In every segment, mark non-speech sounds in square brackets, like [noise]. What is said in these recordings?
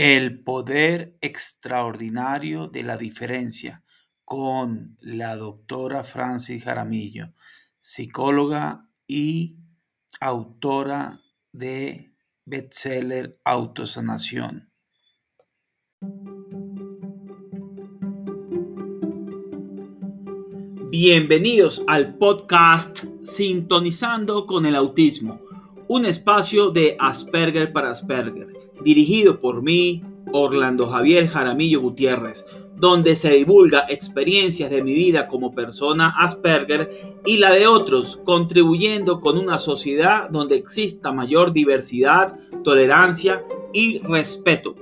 El poder extraordinario de la diferencia con la doctora Francis Jaramillo, psicóloga y autora de bestseller Autosanación. Bienvenidos al podcast Sintonizando con el Autismo, un espacio de Asperger para Asperger, dirigido por mí, Orlando Javier Jaramillo Gutiérrez, donde se divulga experiencias de mi vida como persona Asperger y la de otros, contribuyendo con una sociedad donde exista mayor diversidad, tolerancia y respeto.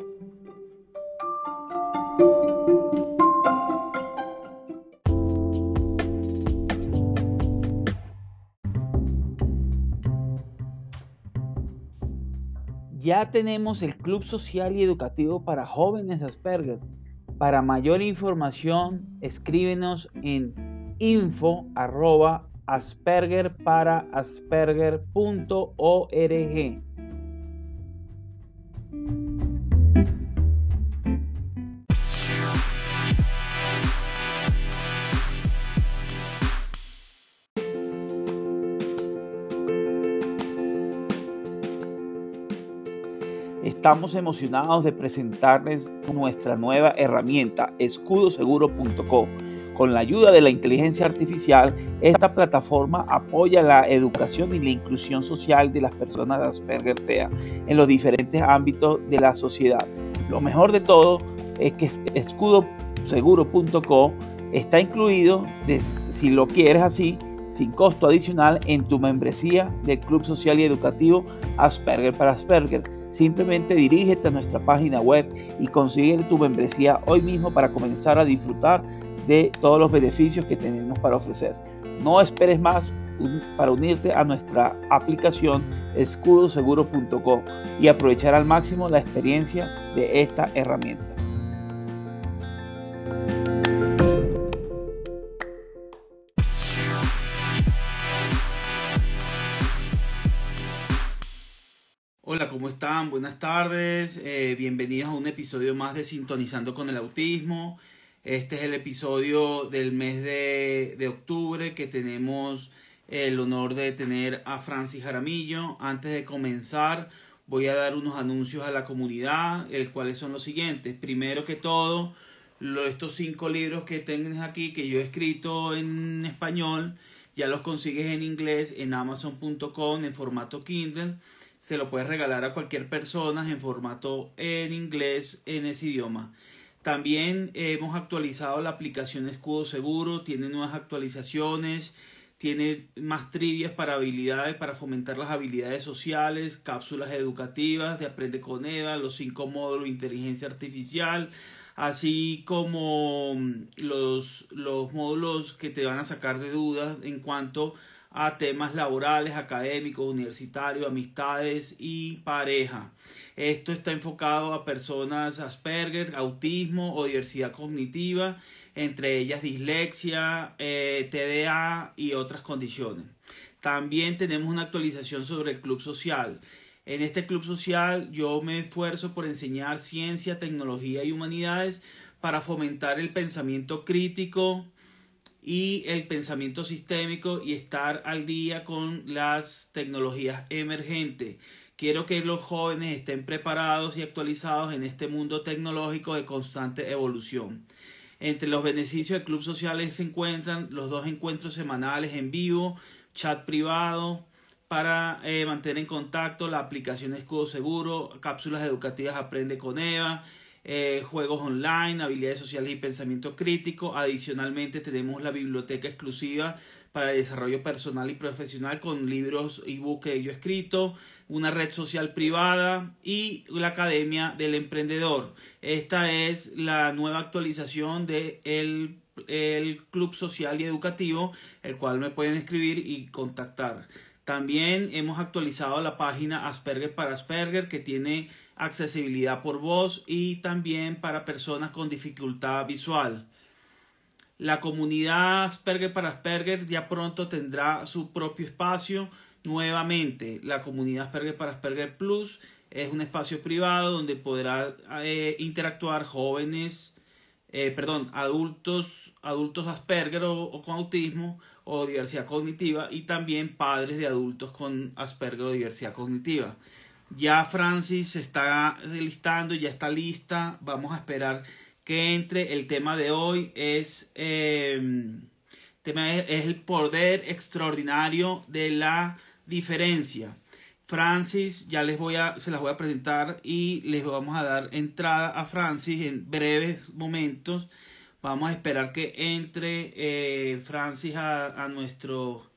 Ya tenemos el Club Social y Educativo para Jóvenes Asperger. Para mayor información, escríbenos en info arroba asperger para. Estamos emocionados de presentarles nuestra nueva herramienta, escudoseguro.co. Con la ayuda de la inteligencia artificial, esta plataforma apoya la educación y la inclusión social de las personas de Asperger TEA en los diferentes ámbitos de la sociedad. Lo mejor de todo es que escudoseguro.co está incluido, si lo quieres así, sin costo adicional en tu membresía del Club Social y Educativo Asperger para Asperger Simplemente dirígete a nuestra página web y consigue tu membresía hoy mismo para comenzar a disfrutar de todos los beneficios que tenemos para ofrecer. No esperes más para unirte a nuestra aplicación escudoseguro.co y aprovechar al máximo la experiencia de esta herramienta. Hola, ¿cómo están? Buenas tardes. Eh, bienvenidos a un episodio más de Sintonizando con el Autismo. Este es el episodio del mes de, octubre que tenemos el honor de tener a Francis Jaramillo. Antes de comenzar, voy a dar unos anuncios a la comunidad, el cuales son los siguientes. Primero que todo, estos cinco libros que tienes aquí, que yo he escrito en español, ya los consigues en inglés en amazon.com en formato Kindle se lo puedes regalar a cualquier persona en formato en inglés en ese idioma. También hemos actualizado la aplicación Escudo Seguro, tiene nuevas actualizaciones, tiene más trivias para habilidades, para fomentar las habilidades sociales, cápsulas educativas de Aprende con Eva, los cinco módulos de inteligencia artificial, así como los, los módulos que te van a sacar de dudas en cuanto a a temas laborales, académicos, universitarios, amistades y pareja. Esto está enfocado a personas Asperger, autismo o diversidad cognitiva, entre ellas dislexia, eh, TDA y otras condiciones. También tenemos una actualización sobre el club social. En este club social yo me esfuerzo por enseñar ciencia, tecnología y humanidades para fomentar el pensamiento crítico, y el pensamiento sistémico y estar al día con las tecnologías emergentes. Quiero que los jóvenes estén preparados y actualizados en este mundo tecnológico de constante evolución. Entre los beneficios del Club Social se encuentran los dos encuentros semanales en vivo, chat privado para eh, mantener en contacto, la aplicación Escudo Seguro, cápsulas educativas Aprende con Eva, eh, juegos online, habilidades sociales y pensamiento crítico. Adicionalmente tenemos la biblioteca exclusiva para el desarrollo personal y profesional con libros ebook que yo he escrito, una red social privada y la Academia del Emprendedor. Esta es la nueva actualización de el, el Club Social y Educativo, el cual me pueden escribir y contactar. También hemos actualizado la página Asperger para Asperger que tiene accesibilidad por voz y también para personas con dificultad visual. La comunidad Asperger para Asperger ya pronto tendrá su propio espacio. Nuevamente, la comunidad Asperger para Asperger Plus es un espacio privado donde podrá eh, interactuar jóvenes, eh, perdón, adultos, adultos Asperger o con autismo o diversidad cognitiva y también padres de adultos con Asperger o diversidad cognitiva. Ya Francis se está listando, ya está lista. Vamos a esperar que entre. El tema de hoy es, eh, tema es el poder extraordinario de la diferencia. Francis, ya les voy a, se las voy a presentar y les vamos a dar entrada a Francis en breves momentos Vamos a esperar que entre eh, Francis a, nuestro...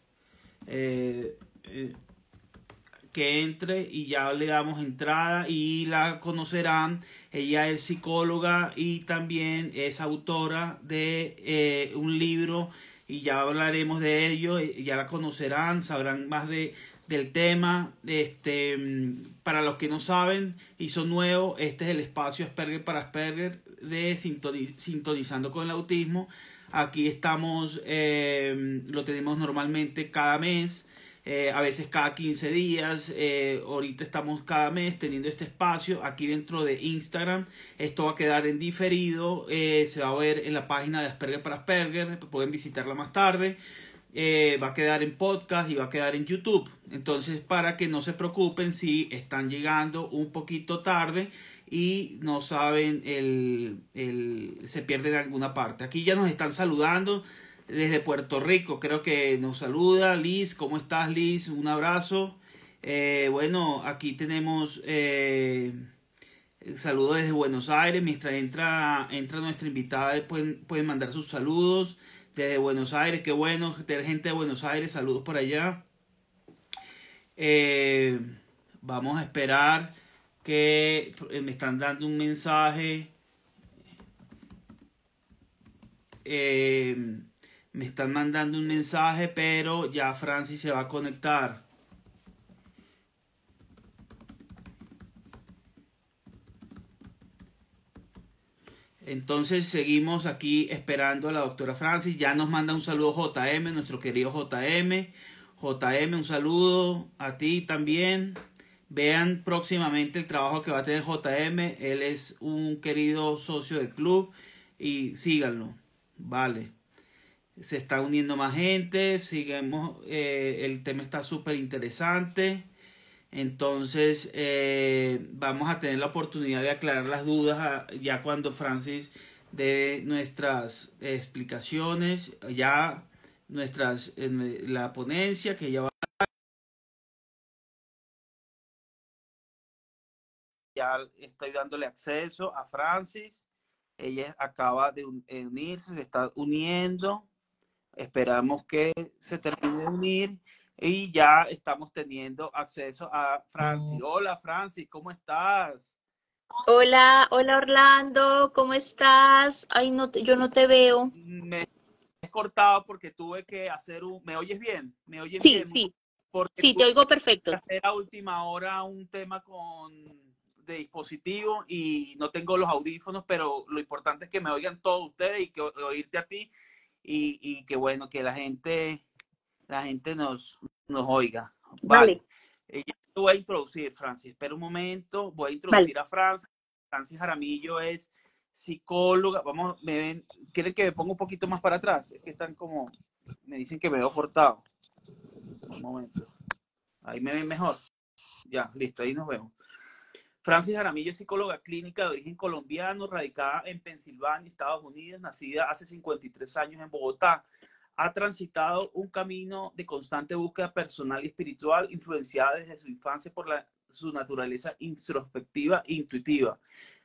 Eh, eh, que entre y ya le damos entrada y la conocerán. Ella es psicóloga y también es autora de un libro y ya hablaremos de ello. Ya la conocerán, sabrán más de, del tema. Este, para los que no saben y son nuevos, este es el espacio Asperger para Asperger de Sintonizando con el Autismo. Aquí estamos, eh, lo tenemos normalmente cada mes, eh, a veces cada 15 días. Eh, ahorita estamos cada mes teniendo este espacio aquí dentro de Instagram. Esto va a quedar en diferido, se va a ver en la página de Asperger para Asperger, pueden visitarla más tarde. va a quedar en podcast y va a quedar en YouTube. Entonces, para que no se preocupen si están llegando un poquito tarde, y no saben, el, el, se pierden en alguna parte. Aquí ya nos están saludando desde Puerto Rico, creo que nos saluda Liz, ¿cómo estás Liz? Un abrazo. Eh, bueno, aquí tenemos eh, saludos desde Buenos Aires, mientras entra, entra nuestra invitada pueden, pueden mandar sus saludos desde Buenos Aires, qué bueno tener gente de Buenos Aires, saludos por allá. Eh, vamos a esperar que eh, me están dando un mensaje. Eh, me están mandando un mensaje, pero ya Francis se va a conectar. Entonces seguimos aquí esperando a la doctora Francis. Ya nos manda un saludo JM, nuestro querido JM. JM, un saludo a ti también. Vean próximamente el trabajo que va a tener JM. Él es un querido socio del club y síganlo. Vale. Se está uniendo más gente. Sigamos. Eh, el tema está súper interesante. Entonces eh, vamos a tener la oportunidad de aclarar las dudas ah, ya cuando Francis dé nuestras explicaciones. Ya nuestras la ponencia que ya va ya estoy dándole acceso a Francis. Ella acaba de unirse, se está uniendo. Esperamos que se termine de unir y ya estamos teniendo acceso a Francis. Hola Francis, ¿cómo estás? Hola, hola Orlando, ¿cómo estás? Ay, no yo no te veo. Me he cortado porque tuve que hacer un... ¿Me oyes bien? ¿Me oyes sí, bien? Sí, sí. te oigo perfecto. Hacer a última hora un tema con de dispositivo y no tengo los audífonos, pero lo importante es que me oigan todos ustedes y que oírte a ti y, y que bueno, que la gente, la gente nos, nos oiga. Vale. vale. voy a introducir, Francis. Espera un momento, voy a introducir a Francis. Francis Jaramillo es psicóloga. Vamos, me ven, ¿quieren que me ponga un poquito más para atrás? Es que están como, me dicen que me veo cortado. Un momento. Ahí me ven mejor. Ya, listo, ahí nos vemos. Francis Jaramillo es psicóloga clínica de origen colombiano, radicada en Pensilvania, Estados Unidos, nacida hace 53 años en Bogotá. Ha transitado un camino de constante búsqueda personal y espiritual, influenciada desde su infancia por su naturaleza introspectiva e intuitiva.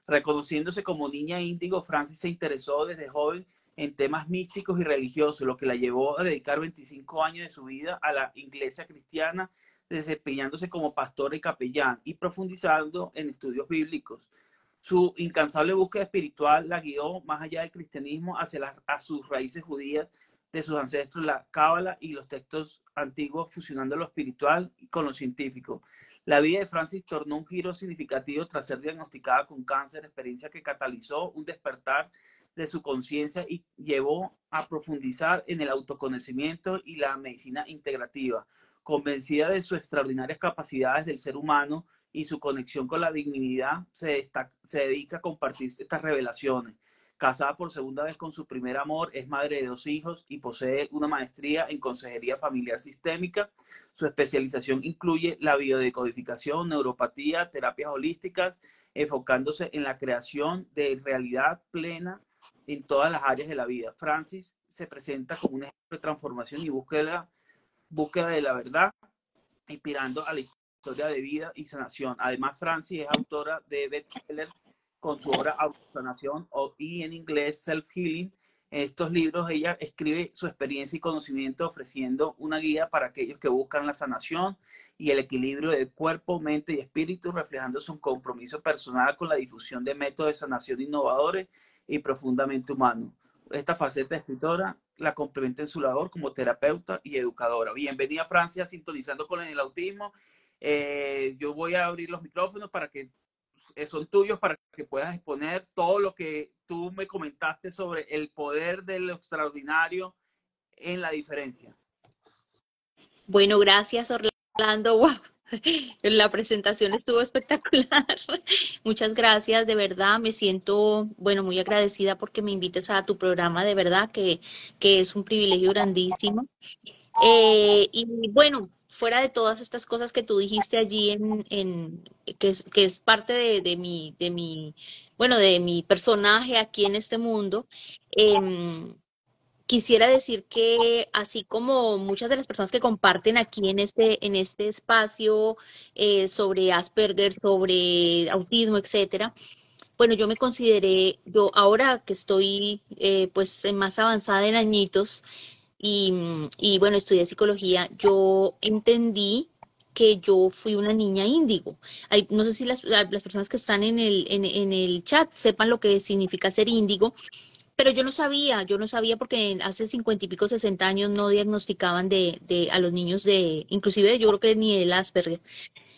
Reconociéndose como niña índigo, Francis se interesó desde joven en temas místicos y religiosos, lo que la llevó a dedicar 25 años de su vida a la iglesia cristiana, desempeñándose como pastor y capellán y profundizando en estudios bíblicos. Su incansable búsqueda espiritual la guió más allá del cristianismo hacia a sus raíces judías de sus ancestros, la cábala y los textos antiguos, fusionando lo espiritual con lo científico. La vida de Francis tornó un giro significativo tras ser diagnosticada con cáncer, experiencia que catalizó un despertar de su conciencia y llevó a profundizar en el autoconocimiento y la medicina integrativa. Convencida de sus extraordinarias capacidades del ser humano y su conexión con la dignidad, se, se dedica a compartir estas revelaciones. Casada por segunda vez con su primer amor, es madre de dos hijos y posee una maestría en consejería familiar sistémica. Su especialización incluye la biodecodificación, neuropatía, terapias holísticas, enfocándose en la creación de realidad plena en todas las áreas de la vida. Francis se presenta como un ejemplo de transformación y búsqueda, búsqueda de la verdad, inspirando a la historia de vida y sanación. Además, Francis es autora de bestsellers con su obra Autosanación y en inglés Self Healing. En estos libros ella escribe su experiencia y conocimiento ofreciendo una guía para aquellos que buscan la sanación y el equilibrio de cuerpo, mente y espíritu, reflejando su compromiso personal con la difusión de métodos de sanación innovadores y profundamente humano. Esta faceta escritora la complementa en su labor como terapeuta y educadora. Bienvenida Francia, sintonizando con el autismo. Eh, yo voy a abrir los micrófonos para que eh, son tuyos para que puedas exponer todo lo que tú me comentaste sobre el poder del extraordinario en la diferencia. Bueno, gracias Orlando. [laughs] Wow. [laughs] La presentación estuvo espectacular. [laughs] Muchas gracias, de verdad. Me siento, bueno, muy agradecida porque me invites a tu programa, de verdad, que, que es un privilegio grandísimo. Eh, y bueno, fuera de todas estas cosas que tú dijiste allí, en, en que, es, que es parte de, de, mi, de mi, bueno, de mi personaje aquí en este mundo, eh, quisiera decir que así como muchas de las personas que comparten aquí en este, en este espacio eh, sobre Asperger, sobre autismo, etcétera, bueno, yo me consideré, yo ahora que estoy eh, pues más avanzada en añitos y, y bueno, estudié psicología, yo entendí que yo fui una niña índigo. no sé si las, las personas que están en el, en, en el chat sepan lo que significa ser índigo, pero yo no sabía, yo no sabía porque hace cincuenta y pico, sesenta años no diagnosticaban de, de, a los niños de, inclusive yo creo que ni el Asperger.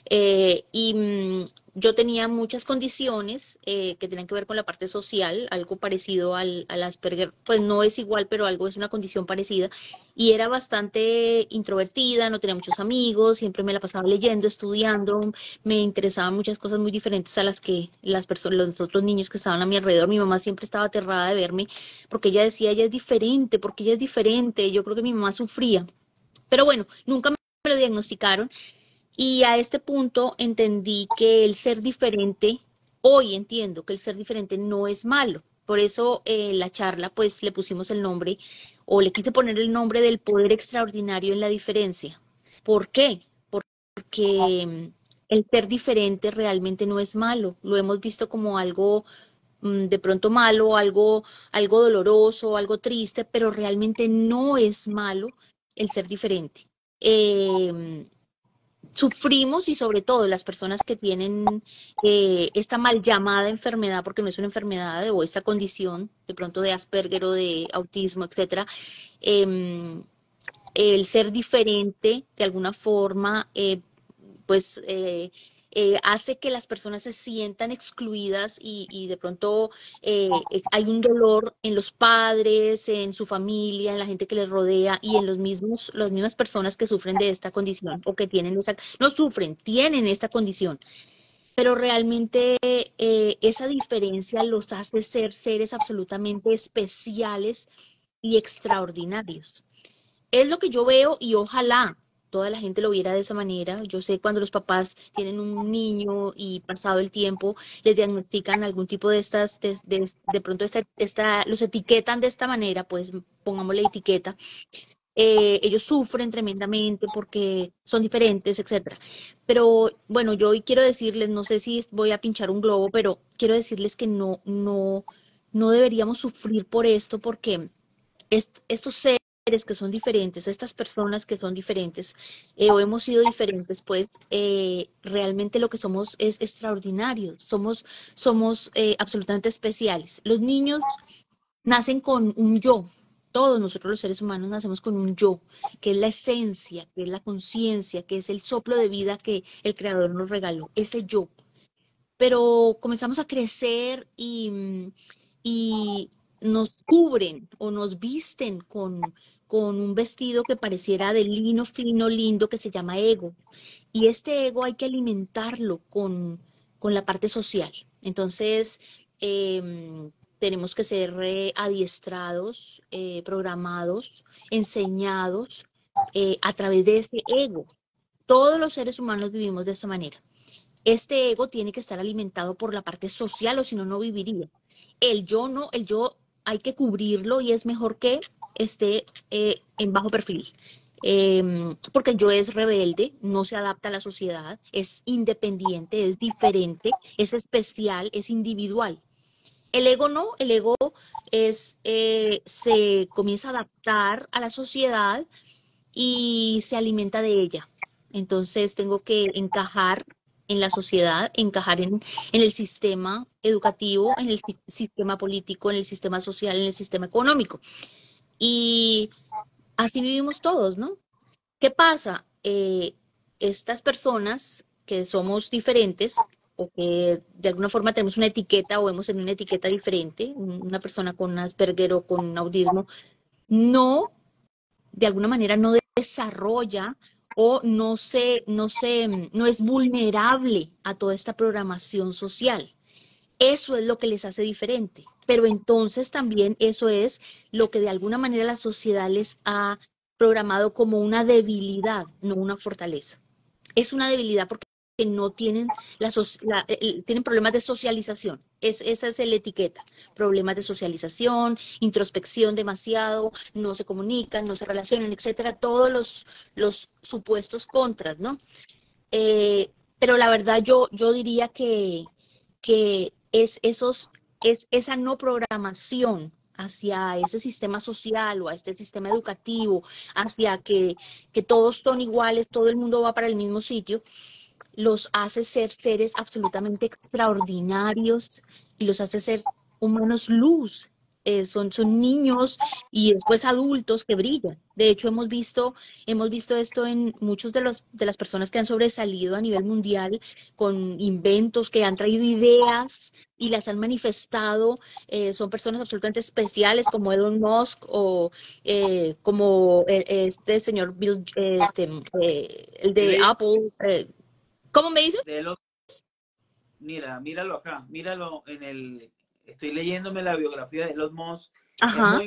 Eh, y mm, yo tenía muchas condiciones eh, que tenían que ver con la parte social, algo parecido al, al, Asperger, pues no es igual, pero algo es una condición parecida. Y era bastante introvertida, no tenía muchos amigos, siempre me la pasaba leyendo, estudiando, me interesaban muchas cosas muy diferentes a las que las personas, los otros niños que estaban a mi alrededor. Mi mamá siempre estaba aterrada de verme porque ella decía, ella es diferente, porque ella es diferente. Yo creo que mi mamá sufría. Pero bueno, nunca me lo diagnosticaron y a este punto entendí que el ser diferente, hoy entiendo que el ser diferente no es malo. Por eso eh, la charla, pues le pusimos el nombre, o le quise poner el nombre del poder extraordinario en la diferencia. ¿Por qué? Porque el ser diferente realmente no es malo. Lo hemos visto como algo mm, de pronto malo, algo, algo doloroso, algo triste, pero realmente no es malo el ser diferente. Eh, sufrimos y sobre todo las personas que tienen eh, esta mal llamada enfermedad, porque no es una enfermedad o esta condición de pronto de Asperger o de autismo, etcétera, eh, el ser diferente de alguna forma, eh, pues eh, hace que las personas se sientan excluidas y, y de pronto eh, eh, hay un dolor en los padres, en su familia, en la gente que les rodea y en los mismos, las mismas personas que sufren de esta condición o que tienen esa, no sufren, tienen esta condición. Pero realmente eh, esa diferencia los hace ser seres absolutamente especiales y extraordinarios. Es lo que yo veo y ojalá toda la gente lo viera de esa manera. Yo sé cuando los papás tienen un niño y pasado el tiempo les diagnostican algún tipo de estas, de, pronto esta, esta, los etiquetan de esta manera, pues pongamos la etiqueta. eh, ellos sufren tremendamente porque son diferentes, etcétera. Pero bueno, yo quiero decirles, no sé si voy a pinchar un globo, pero quiero decirles que no, no, no deberíamos sufrir por esto porque estos seres que son diferentes, estas personas que son diferentes eh, o hemos sido diferentes, pues eh, realmente lo que somos es extraordinario, somos, somos absolutamente especiales. Los niños nacen con un yo, todos nosotros los seres humanos nacemos con un yo, que es la esencia, que es la conciencia, que es el soplo de vida que el Creador nos regaló, ese yo. Pero comenzamos a crecer y nos cubren o nos visten con, con un vestido que pareciera de lino fino, lindo, que se llama ego. Y este ego hay que alimentarlo con, con la parte social. Entonces, eh, tenemos que ser adiestrados, eh, programados, enseñados eh, a través de ese ego. Todos los seres humanos vivimos de esa manera. Este ego tiene que estar alimentado por la parte social o si no, no viviría. El yo no, el yo hay que cubrirlo y es mejor que esté eh, en bajo perfil. Em, porque yo es rebelde, no se adapta a la sociedad, es independiente, es diferente, es especial, es individual. El ego no, el ego es, eh, se comienza a adaptar a la sociedad y se alimenta de ella. Entonces tengo que encajar en la sociedad, encajar en, el sistema educativo, en el sistema político, en el sistema social, en el sistema económico. Y así vivimos todos, ¿no? ¿Qué pasa? Eh, estas personas que somos diferentes, o que de alguna forma tenemos una etiqueta o vemos en una etiqueta diferente, una persona con Asperger o con autismo, no, de alguna manera no desarrolla o no se, no se, no es vulnerable a toda esta programación social. Eso es lo que les hace diferente. Pero entonces también eso es lo que de alguna manera la sociedad les ha programado como una debilidad, no una fortaleza. Es una debilidad porque que no tienen, la, tienen problemas de socialización. Es, esa es la etiqueta. Problemas de socialización, introspección demasiado, no se comunican, no se relacionan, etcétera. Todos los, los supuestos contras, ¿no? Eh, pero la verdad yo, yo diría que, que es, esos, es esa no programación hacia ese sistema social o a este sistema educativo, hacia que, que todos son iguales, todo el mundo va para el mismo sitio, los hace ser seres absolutamente extraordinarios y los hace ser humanos luz. Eh, son, son niños y después adultos que brillan. De hecho, hemos visto, hemos visto esto en muchos de, los, de las personas que han sobresalido a nivel mundial con inventos, que han traído ideas y las han manifestado. Eh, son personas absolutamente especiales como Elon Musk o eh, como este señor Bill, este, el de Apple. ¿Cómo me dices? Mira, míralo acá, míralo en el, estoy leyéndome la biografía de los Moss. Ajá.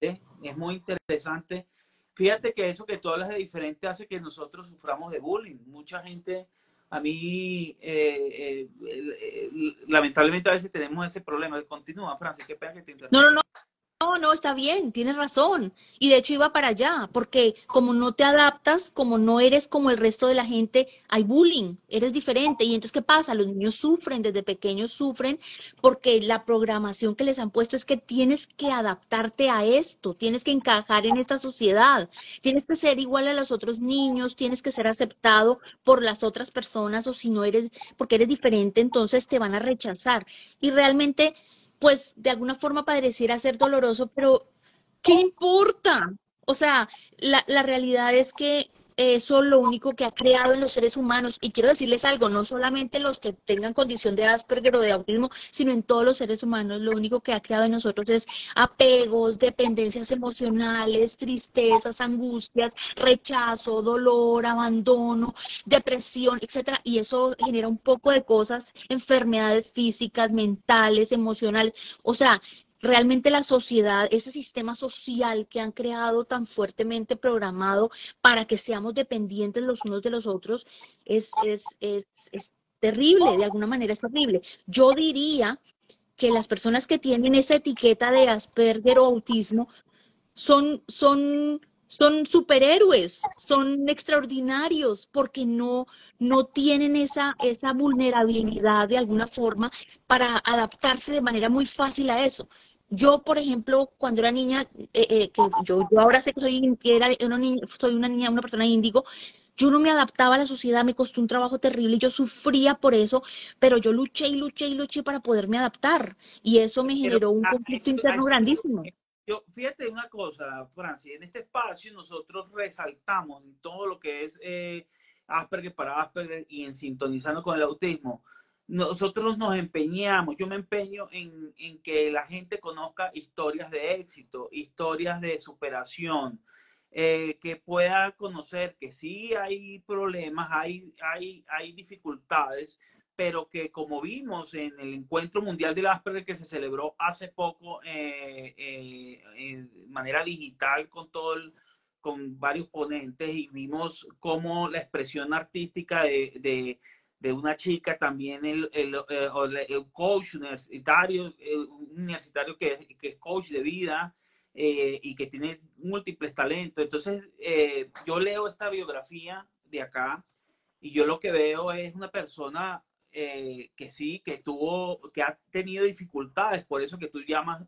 Es, muy, interesante. Fíjate que eso que tú hablas de diferente hace que nosotros suframos de bullying. Mucha gente, a mí, eh, eh, lamentablemente a veces tenemos ese problema. Continúa, Francis, qué pena que te No, no, no. No, no, está bien, tienes razón. Y de hecho iba para allá, porque como no te adaptas, como no eres como el resto de la gente, hay bullying, eres diferente. Y entonces, ¿qué pasa? Los niños sufren, desde pequeños sufren, porque la programación que les han puesto es que tienes que adaptarte a esto, tienes que encajar en esta sociedad, tienes que ser igual a los otros niños, tienes que ser aceptado por las otras personas, o si no eres, porque eres diferente, entonces te van a rechazar. Y realmente pues de alguna forma pareciera ser doloroso, pero ¿qué importa? O sea, la, la realidad es que eso lo único que ha creado en los seres humanos. Y quiero decirles algo, no solamente los que tengan condición de Asperger o de autismo, sino en todos los seres humanos, lo único que ha creado en nosotros es apegos, dependencias emocionales, tristezas, angustias, rechazo, dolor, abandono, depresión, etcétera. Y eso genera un poco de cosas, enfermedades físicas, mentales, emocionales. O sea, realmente la sociedad, ese sistema social que han creado tan fuertemente programado para que seamos dependientes los unos de los otros, es, es, es, es terrible, de alguna manera es terrible. Yo diría que las personas que tienen esa etiqueta de Asperger o autismo son, son son superhéroes, son extraordinarios porque no, no tienen esa, esa vulnerabilidad de alguna forma para adaptarse de manera muy fácil a eso. Yo, por ejemplo, cuando era niña, eh, eh, que yo, yo ahora sé que soy, era una niña, soy una niña, una persona índigo, yo no me adaptaba a la sociedad, me costó un trabajo terrible y yo sufría por eso, pero yo luché y luché y luché para poderme adaptar y eso me generó un conflicto interno grandísimo. Yo, fíjate una cosa, Francia, en este espacio nosotros resaltamos todo lo que es eh, Asperger para Asperger y en sintonizando con el autismo. Nosotros nos empeñamos, yo me empeño en, en que la gente conozca historias de éxito, historias de superación, eh, que pueda conocer que sí hay problemas, hay, hay, hay dificultades, pero que como vimos en el encuentro mundial del Asperger que se celebró hace poco eh, eh, manera digital con todo con varios ponentes y vimos cómo la expresión artística de, una chica, también el, el, el, coach universitario, universitario que, que, es coach de vida, eh, y que tiene múltiples talentos. Entonces, eh, yo leo esta biografía de acá y yo lo que veo es una persona eh, que sí, que tuvo, que ha tenido dificultades, por eso que tú llamas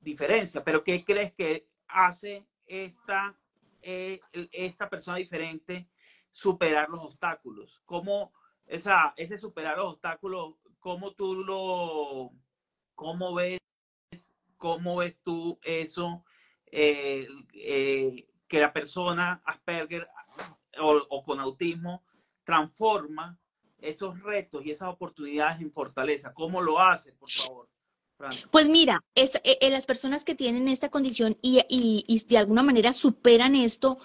diferencia, pero ¿qué crees que hace esta, esta persona diferente superar los obstáculos? ¿Cómo esa, ese superar los obstáculos, cómo tú lo, cómo ves ¿Cómo ves tú eso? Eh, eh, que la persona Asperger o, con autismo transforma esos retos y esas oportunidades en fortaleza. ¿Cómo lo hace, por favor? Pues mira, es, eh, las personas que tienen esta condición y, de alguna manera superan esto,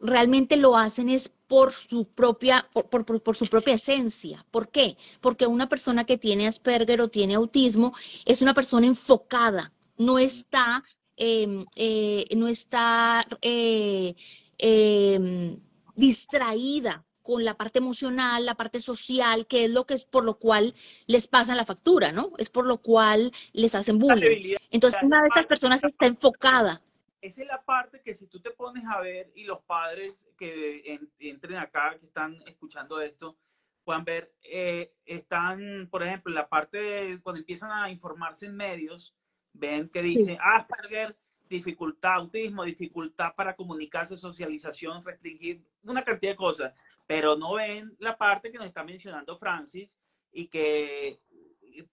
realmente lo hacen es por su propia, por, por, su propia esencia. ¿Por qué? Porque una persona que tiene Asperger o tiene autismo es una persona enfocada, no está, em, eh, no está eh, em, distraída con la parte emocional, la parte social, que es lo que es por lo cual les pasan la factura, ¿no? Es por lo cual les hacen bullying. Entonces, una de estas personas está enfocada. Esa es la parte que si tú te pones a ver y los padres que entren acá, que están escuchando esto, puedan ver, eh, están, por ejemplo, en la parte de cuando empiezan a informarse en medios, ven que dice Asperger, dificultad, autismo, dificultad para comunicarse, socialización, restringir, una cantidad de cosas, pero no ven la parte que nos está mencionando Francis y que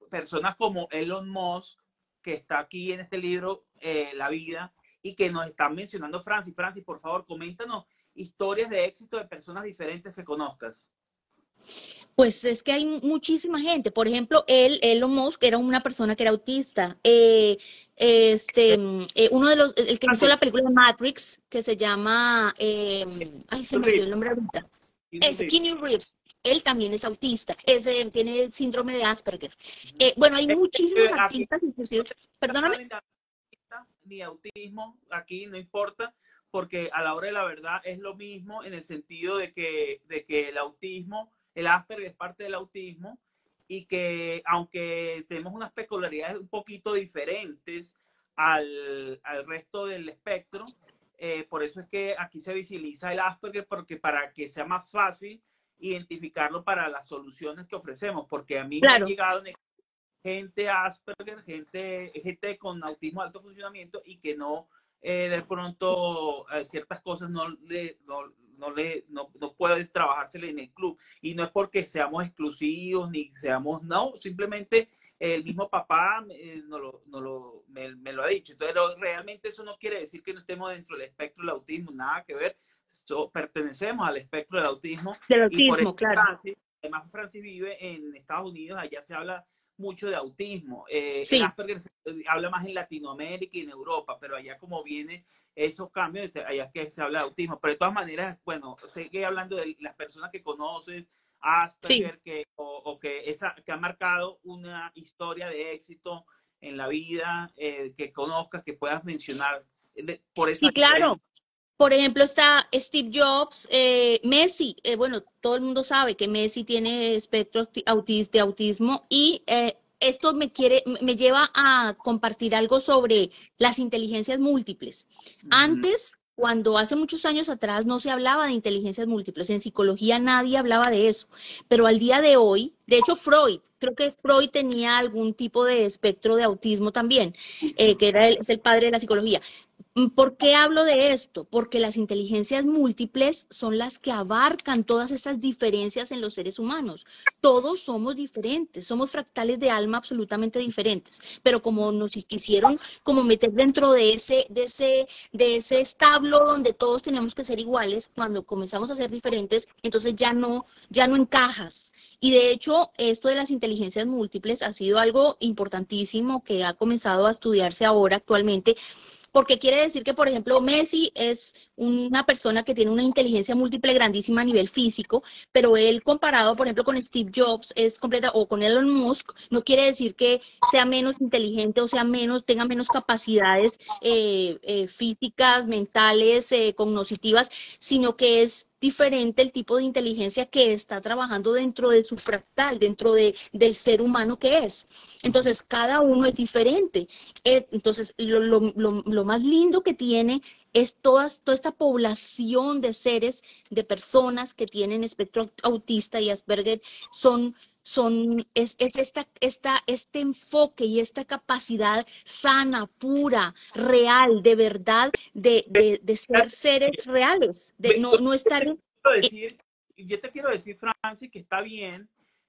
personas como Elon Musk, que está aquí en este libro, eh, La vida, y que nos están mencionando Francis. Francis, por favor, coméntanos historias de éxito de personas diferentes que conozcas. Pues es que hay muchísima gente. Por ejemplo, él, Elon Musk, era una persona que era autista. Eh, este, eh, uno de los, el que hizo la película Matrix, que se llama, eh, ay, se me olvidó el nombre ahorita. Es Keanu Reeves. Él también es autista, ese tiene el síndrome de Asperger. bueno, hay muchísimos artistas, inclusive. Perdóname. Ni autismo, aquí no importa, porque a la hora de la verdad es lo mismo en el sentido de que, de que el autismo el Asperger es parte del autismo y que aunque tenemos unas peculiaridades un poquito diferentes al, al resto del espectro, eh, por eso es que aquí se visibiliza el Asperger, porque para que sea más fácil identificarlo para las soluciones que ofrecemos, porque a mí me ha llegado gente Asperger, gente, gente con autismo de alto funcionamiento y que no, eh, de pronto, eh, ciertas cosas no le, no, le, no, no puede trabajársele en el club. Y no es porque seamos exclusivos ni seamos, no, simplemente el mismo papá eh, no lo, no lo, me, lo ha dicho. Entonces, realmente eso no quiere decir que no estemos dentro del espectro del autismo, nada que ver. pertenecemos al espectro del autismo. Del autismo, claro. además, Francis vive en Estados Unidos, allá se habla mucho de autismo. Eh, Asperger habla más en Latinoamérica y en Europa, pero allá como viene esos cambios, este, allá es que se habla de autismo. Pero de todas maneras, bueno, sigue hablando de las personas que conoces, Asperger, que, o, que, esa, que ha marcado una historia de éxito en la vida, eh, que conozcas, que puedas mencionar. por esa sí, claro. Por ejemplo, está Steve Jobs, eh, Messi. Eh, bueno, todo el mundo sabe que Messi tiene espectro de autismo y esto me quiere, me lleva a compartir algo sobre las inteligencias múltiples. Antes cuando hace muchos años atrás no se hablaba de inteligencias múltiples, en psicología nadie hablaba de eso, pero al día de hoy, de hecho Freud, creo que Freud tenía algún tipo de espectro de autismo también, eh, que era el, es el padre de la psicología. Mm, ¿Por qué hablo de esto? Porque las inteligencias múltiples son las que abarcan todas estas diferencias en los seres humanos. Todos somos diferentes, somos fractales de alma absolutamente diferentes, pero como nos quisieron como meter dentro de ese, de ese, de ese establo donde todos tenemos que ser iguales, cuando comenzamos a ser diferentes, entonces ya no, ya no encajas. Y de hecho, esto de las inteligencias múltiples ha sido algo importantísimo que ha comenzado a estudiarse ahora actualmente porque quiere decir que, por ejemplo, Messi es una persona que tiene una inteligencia múltiple grandísima a nivel físico, pero él comparado, por ejemplo, con Steve Jobs es completa o con Elon Musk, no quiere decir que sea menos inteligente o sea menos, tenga menos capacidades eh, eh, físicas, mentales, eh, cognitivas, sino que es diferente el tipo de inteligencia que está trabajando dentro de su fractal, dentro de, del ser humano que es. Entonces, cada uno es diferente. Entonces, lo, lo, lo más lindo que tiene es toda, toda esta población de seres, de personas que tienen espectro autista y Asperger, son, son, es, es esta, esta, este enfoque y esta capacidad sana, pura, real, de verdad, de, de, de ser seres reales, de no, no estar... Decir, yo te quiero decir, Francis, que está bien,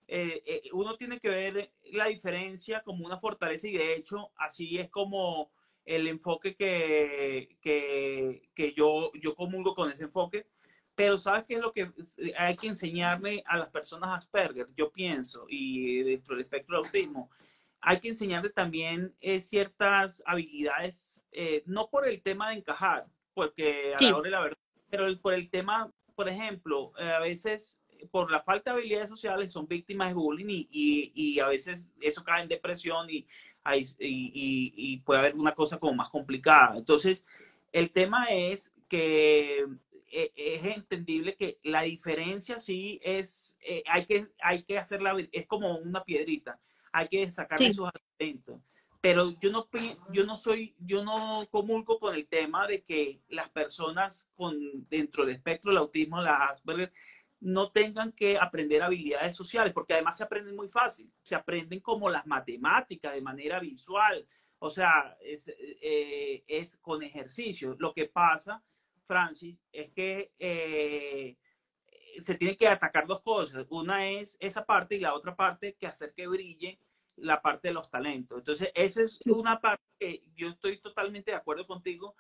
eh, eh, uno tiene que ver la diferencia como una fortaleza y de hecho así es como el enfoque que, que, que, yo, yo comulgo con ese enfoque. Pero ¿sabes qué es lo que hay que enseñarle a las personas Asperger? Yo pienso, y dentro del espectro de autismo, hay que enseñarle también eh, ciertas habilidades, eh, no por el tema de encajar, porque a la hora de la verdad, pero por el tema, por ejemplo, eh, a veces por la falta de habilidades sociales son víctimas de bullying y, y, y a veces eso cae en depresión y y, puede haber una cosa como más complicada. Entonces, el tema es que eh, es entendible que la diferencia sí es, eh, hay, que, hay que hacerla, es como una piedrita, hay que sacarle sus argumentos. Pero yo no, yo no soy, yo no comulgo con el tema de que las personas con, dentro del espectro del autismo, la Asperger, no tengan que aprender habilidades sociales, porque además se aprenden muy fácil, se aprenden como las matemáticas de manera visual, o sea, es, eh, es con ejercicio. Lo que pasa, Francis, es que eh, se tiene que atacar dos cosas. Una es esa parte y la otra parte que hacer que brille la parte de los talentos. Entonces, esa es una parte que yo estoy totalmente de acuerdo contigo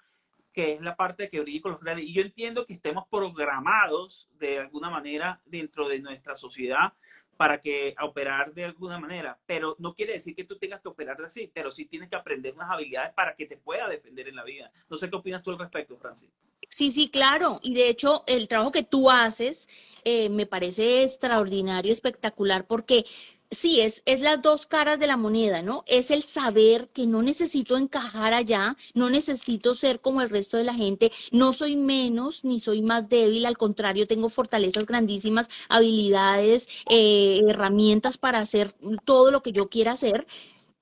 que es la parte que brille con los grandes. Y yo entiendo que estemos programados de alguna manera dentro de nuestra sociedad para que operar de alguna manera, pero no quiere decir que tú tengas que operar de así, pero sí tienes que aprender unas habilidades para que te pueda defender en la vida. No sé qué opinas tú al respecto, Francis. Sí, sí, claro. Y de hecho, el trabajo que tú haces eh, me parece extraordinario, espectacular, porque sí, es, es las dos caras de la moneda, ¿no? Es el saber que no necesito encajar allá, no necesito ser como el resto de la gente, no soy menos ni soy más débil, al contrario, tengo fortalezas grandísimas, habilidades, eh, herramientas para hacer todo lo que yo quiera hacer,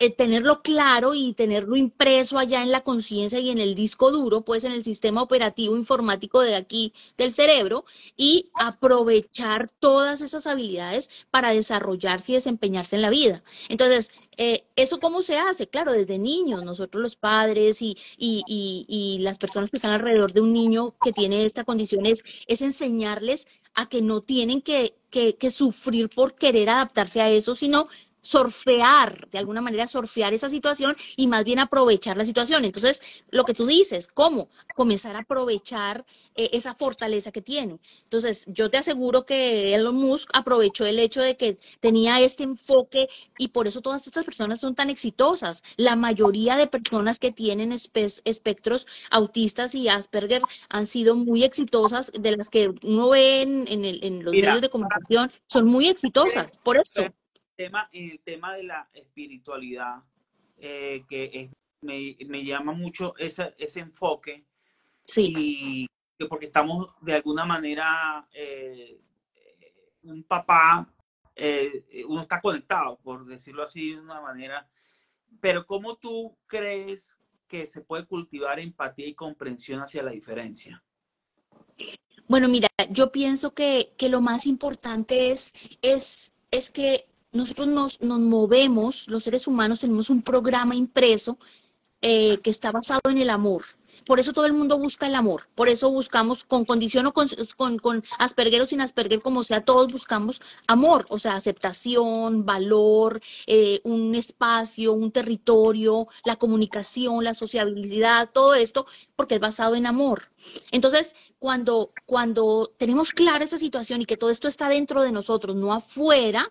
eh, tenerlo claro y tenerlo impreso allá en la conciencia y en el disco duro, pues en el sistema operativo informático de aquí del cerebro y aprovechar todas esas habilidades para desarrollarse y desempeñarse en la vida. Entonces, eh, ¿eso cómo se hace? Claro, desde niños, nosotros los padres y, y, y, las personas que están alrededor de un niño que tiene esta condición es, enseñarles a que no tienen que, que, que sufrir por querer adaptarse a eso, sino surfear, de alguna manera surfear esa situación y más bien aprovechar la situación. Entonces, lo que tú dices, ¿cómo? Comenzar a aprovechar eh, esa fortaleza que tiene. Entonces, yo te aseguro que Elon Musk aprovechó el hecho de que tenía este enfoque y por eso todas estas personas son tan exitosas. La mayoría de personas que tienen espectros autistas y Asperger han sido muy exitosas, de las que uno ve en, en, los medios de comunicación, son muy exitosas, por eso tema, en el tema de la espiritualidad, eh, que me, me, llama mucho ese, ese enfoque. Sí. Y porque estamos de alguna manera, eh, un papá, eh, uno está conectado, por decirlo así de una manera. Pero ¿cómo tú crees que se puede cultivar empatía y comprensión hacia la diferencia? Bueno, mira, yo pienso que, que lo más importante es, es, es que nosotros nos, nos, movemos, los seres humanos tenemos un programa impreso eh, que está basado en el amor. Por eso todo el mundo busca el amor, por eso buscamos con condición o con, con, con o sin Asperger, como sea, todos buscamos amor, o sea, aceptación, valor, eh, un espacio, un territorio, la comunicación, la sociabilidad, todo esto, porque es basado en amor. Entonces, cuando, cuando tenemos clara esa situación y que todo esto está dentro de nosotros, no afuera,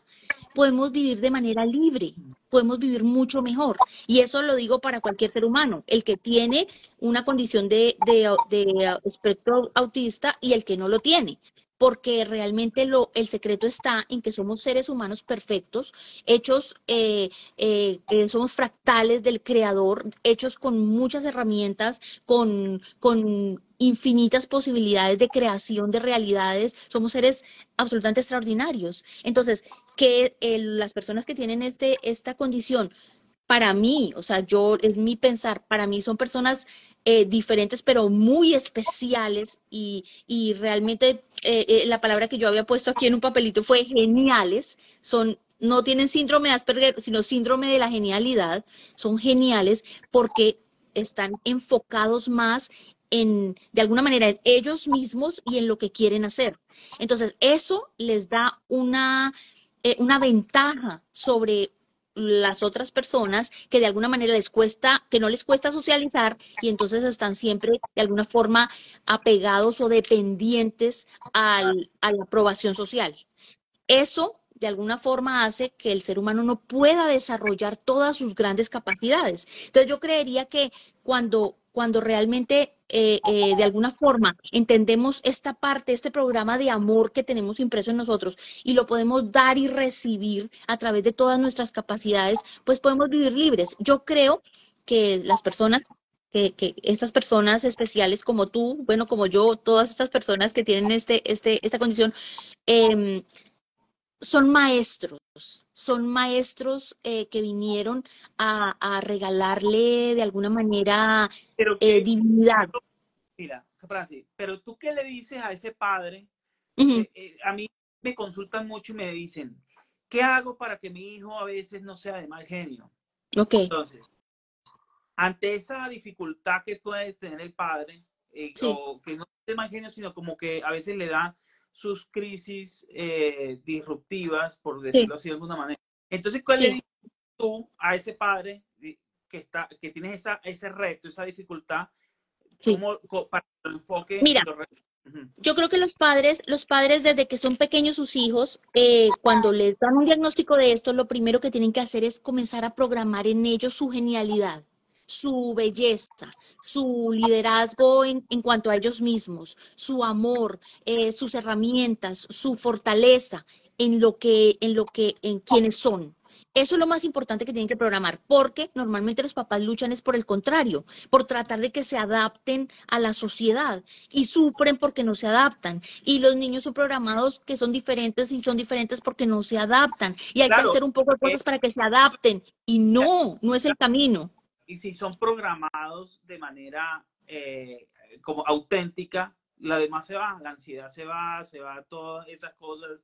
podemos vivir de manera libre, podemos vivir mucho mejor. Y eso lo digo para cualquier ser humano, el que tiene una condición de, de, de espectro autista y el que no lo tiene porque realmente lo, el secreto está en que somos seres humanos perfectos, hechos, eh, eh, eh, somos fractales del creador, hechos con muchas herramientas, con, con infinitas posibilidades de creación de realidades, somos seres absolutamente extraordinarios. Entonces, que las personas que tienen este, esta condición para mí, o sea, yo es mi pensar, para mí son personas eh, diferentes, pero muy especiales y, y realmente eh, eh, la palabra que yo había puesto aquí en un papelito fue geniales, son no tienen síndrome de Asperger, sino síndrome de la genialidad, son geniales porque están enfocados más en, de alguna manera, en ellos mismos y en lo que quieren hacer. Entonces, eso les da una, una ventaja sobre las otras personas que de alguna manera les cuesta, que no les cuesta socializar y entonces están siempre de alguna forma apegados o dependientes al, a la aprobación social. Eso de alguna forma hace que el ser humano no pueda desarrollar todas sus grandes capacidades. Entonces yo creería que cuando, cuando realmente eh, eh, de alguna forma entendemos esta parte, este programa de amor que tenemos impreso en nosotros y lo podemos dar y recibir a través de todas nuestras capacidades, pues podemos vivir libres. Yo creo que las personas que, que, estas personas especiales como tú, bueno, como yo, todas estas personas que tienen este, este, esta condición, eh, son maestros, son maestros eh, que vinieron a, a, regalarle de alguna manera pero eh, divinidad. Mira, Francis, pero tú qué le dices a ese padre? Uh -huh. eh, a mí me consultan mucho y me dicen, ¿qué hago para que mi hijo a veces no sea de mal genio? Ok. Entonces, ante esa dificultad que puede tener el padre, eh, sí. o que no es de mal genio, sino como que a veces le da sus crisis eh, disruptivas, por decirlo sí. así de alguna manera. Entonces, ¿cuál sí. le dices tú a ese padre que, está, que tienes esa, ese reto, esa dificultad, sí. ¿cómo, cómo, para lo enfoque? Mira, yo creo que los padres, los padres desde que son pequeños sus hijos, eh, cuando les dan un diagnóstico de esto, lo primero que tienen que hacer es comenzar a programar en ellos su genialidad su belleza, su liderazgo en, en, cuanto a ellos mismos, su amor, eh, sus herramientas, su fortaleza en lo que, en lo que, en quienes son. Eso es lo más importante que tienen que programar, porque normalmente los papás luchan es por el contrario, por tratar de que se adapten a la sociedad y sufren porque no se adaptan. Y los niños son programados que son diferentes y son diferentes porque no se adaptan. Y hay claro, que hacer un poco de cosas para que se adapten. Y no, no es el camino y si son programados de manera eh, como auténtica, la demás se va, la ansiedad se va, se va todas esas cosas.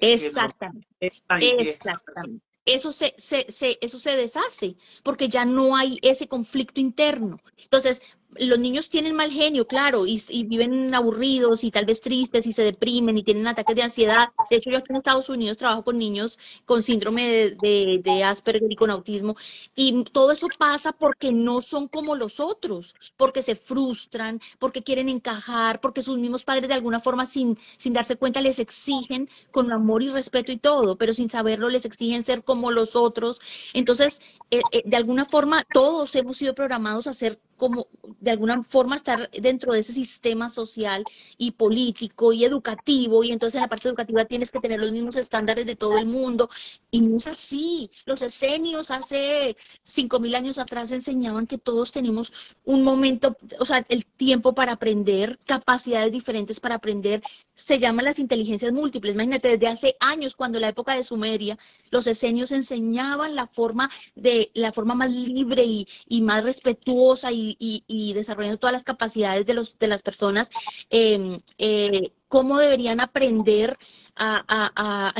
Exactamente. Exactamente. Eso se, se, se, eso se deshace porque ya no hay ese conflicto interno. Entonces, los niños tienen mal genio, claro, y, viven aburridos y tal vez tristes y se deprimen y tienen ataques de ansiedad. De hecho, yo aquí en Estados Unidos trabajo con niños con síndrome de, Asperger y con autismo y todo eso pasa porque no son como los otros, porque se frustran, porque quieren encajar, porque sus mismos padres de alguna forma sin, sin darse cuenta les exigen con amor y respeto y todo, pero sin saberlo les exigen ser como los otros. Entonces, eh, eh, de alguna forma, todos hemos sido programados a ser como de alguna forma estar dentro de ese sistema social y político y educativo y entonces en la parte educativa tienes que tener los mismos estándares de todo el mundo y no es así. Los esenios hace cinco mil años atrás enseñaban que todos tenemos un momento, o sea, el tiempo para aprender, capacidades diferentes para aprender, se llaman las inteligencias múltiples. Imagínate, desde hace años, cuando la época de Sumeria, los esenios enseñaban la forma de la forma más libre y, y más respetuosa y, y, desarrollando todas las capacidades de los de las personas, eh, eh, cómo deberían aprender a, a,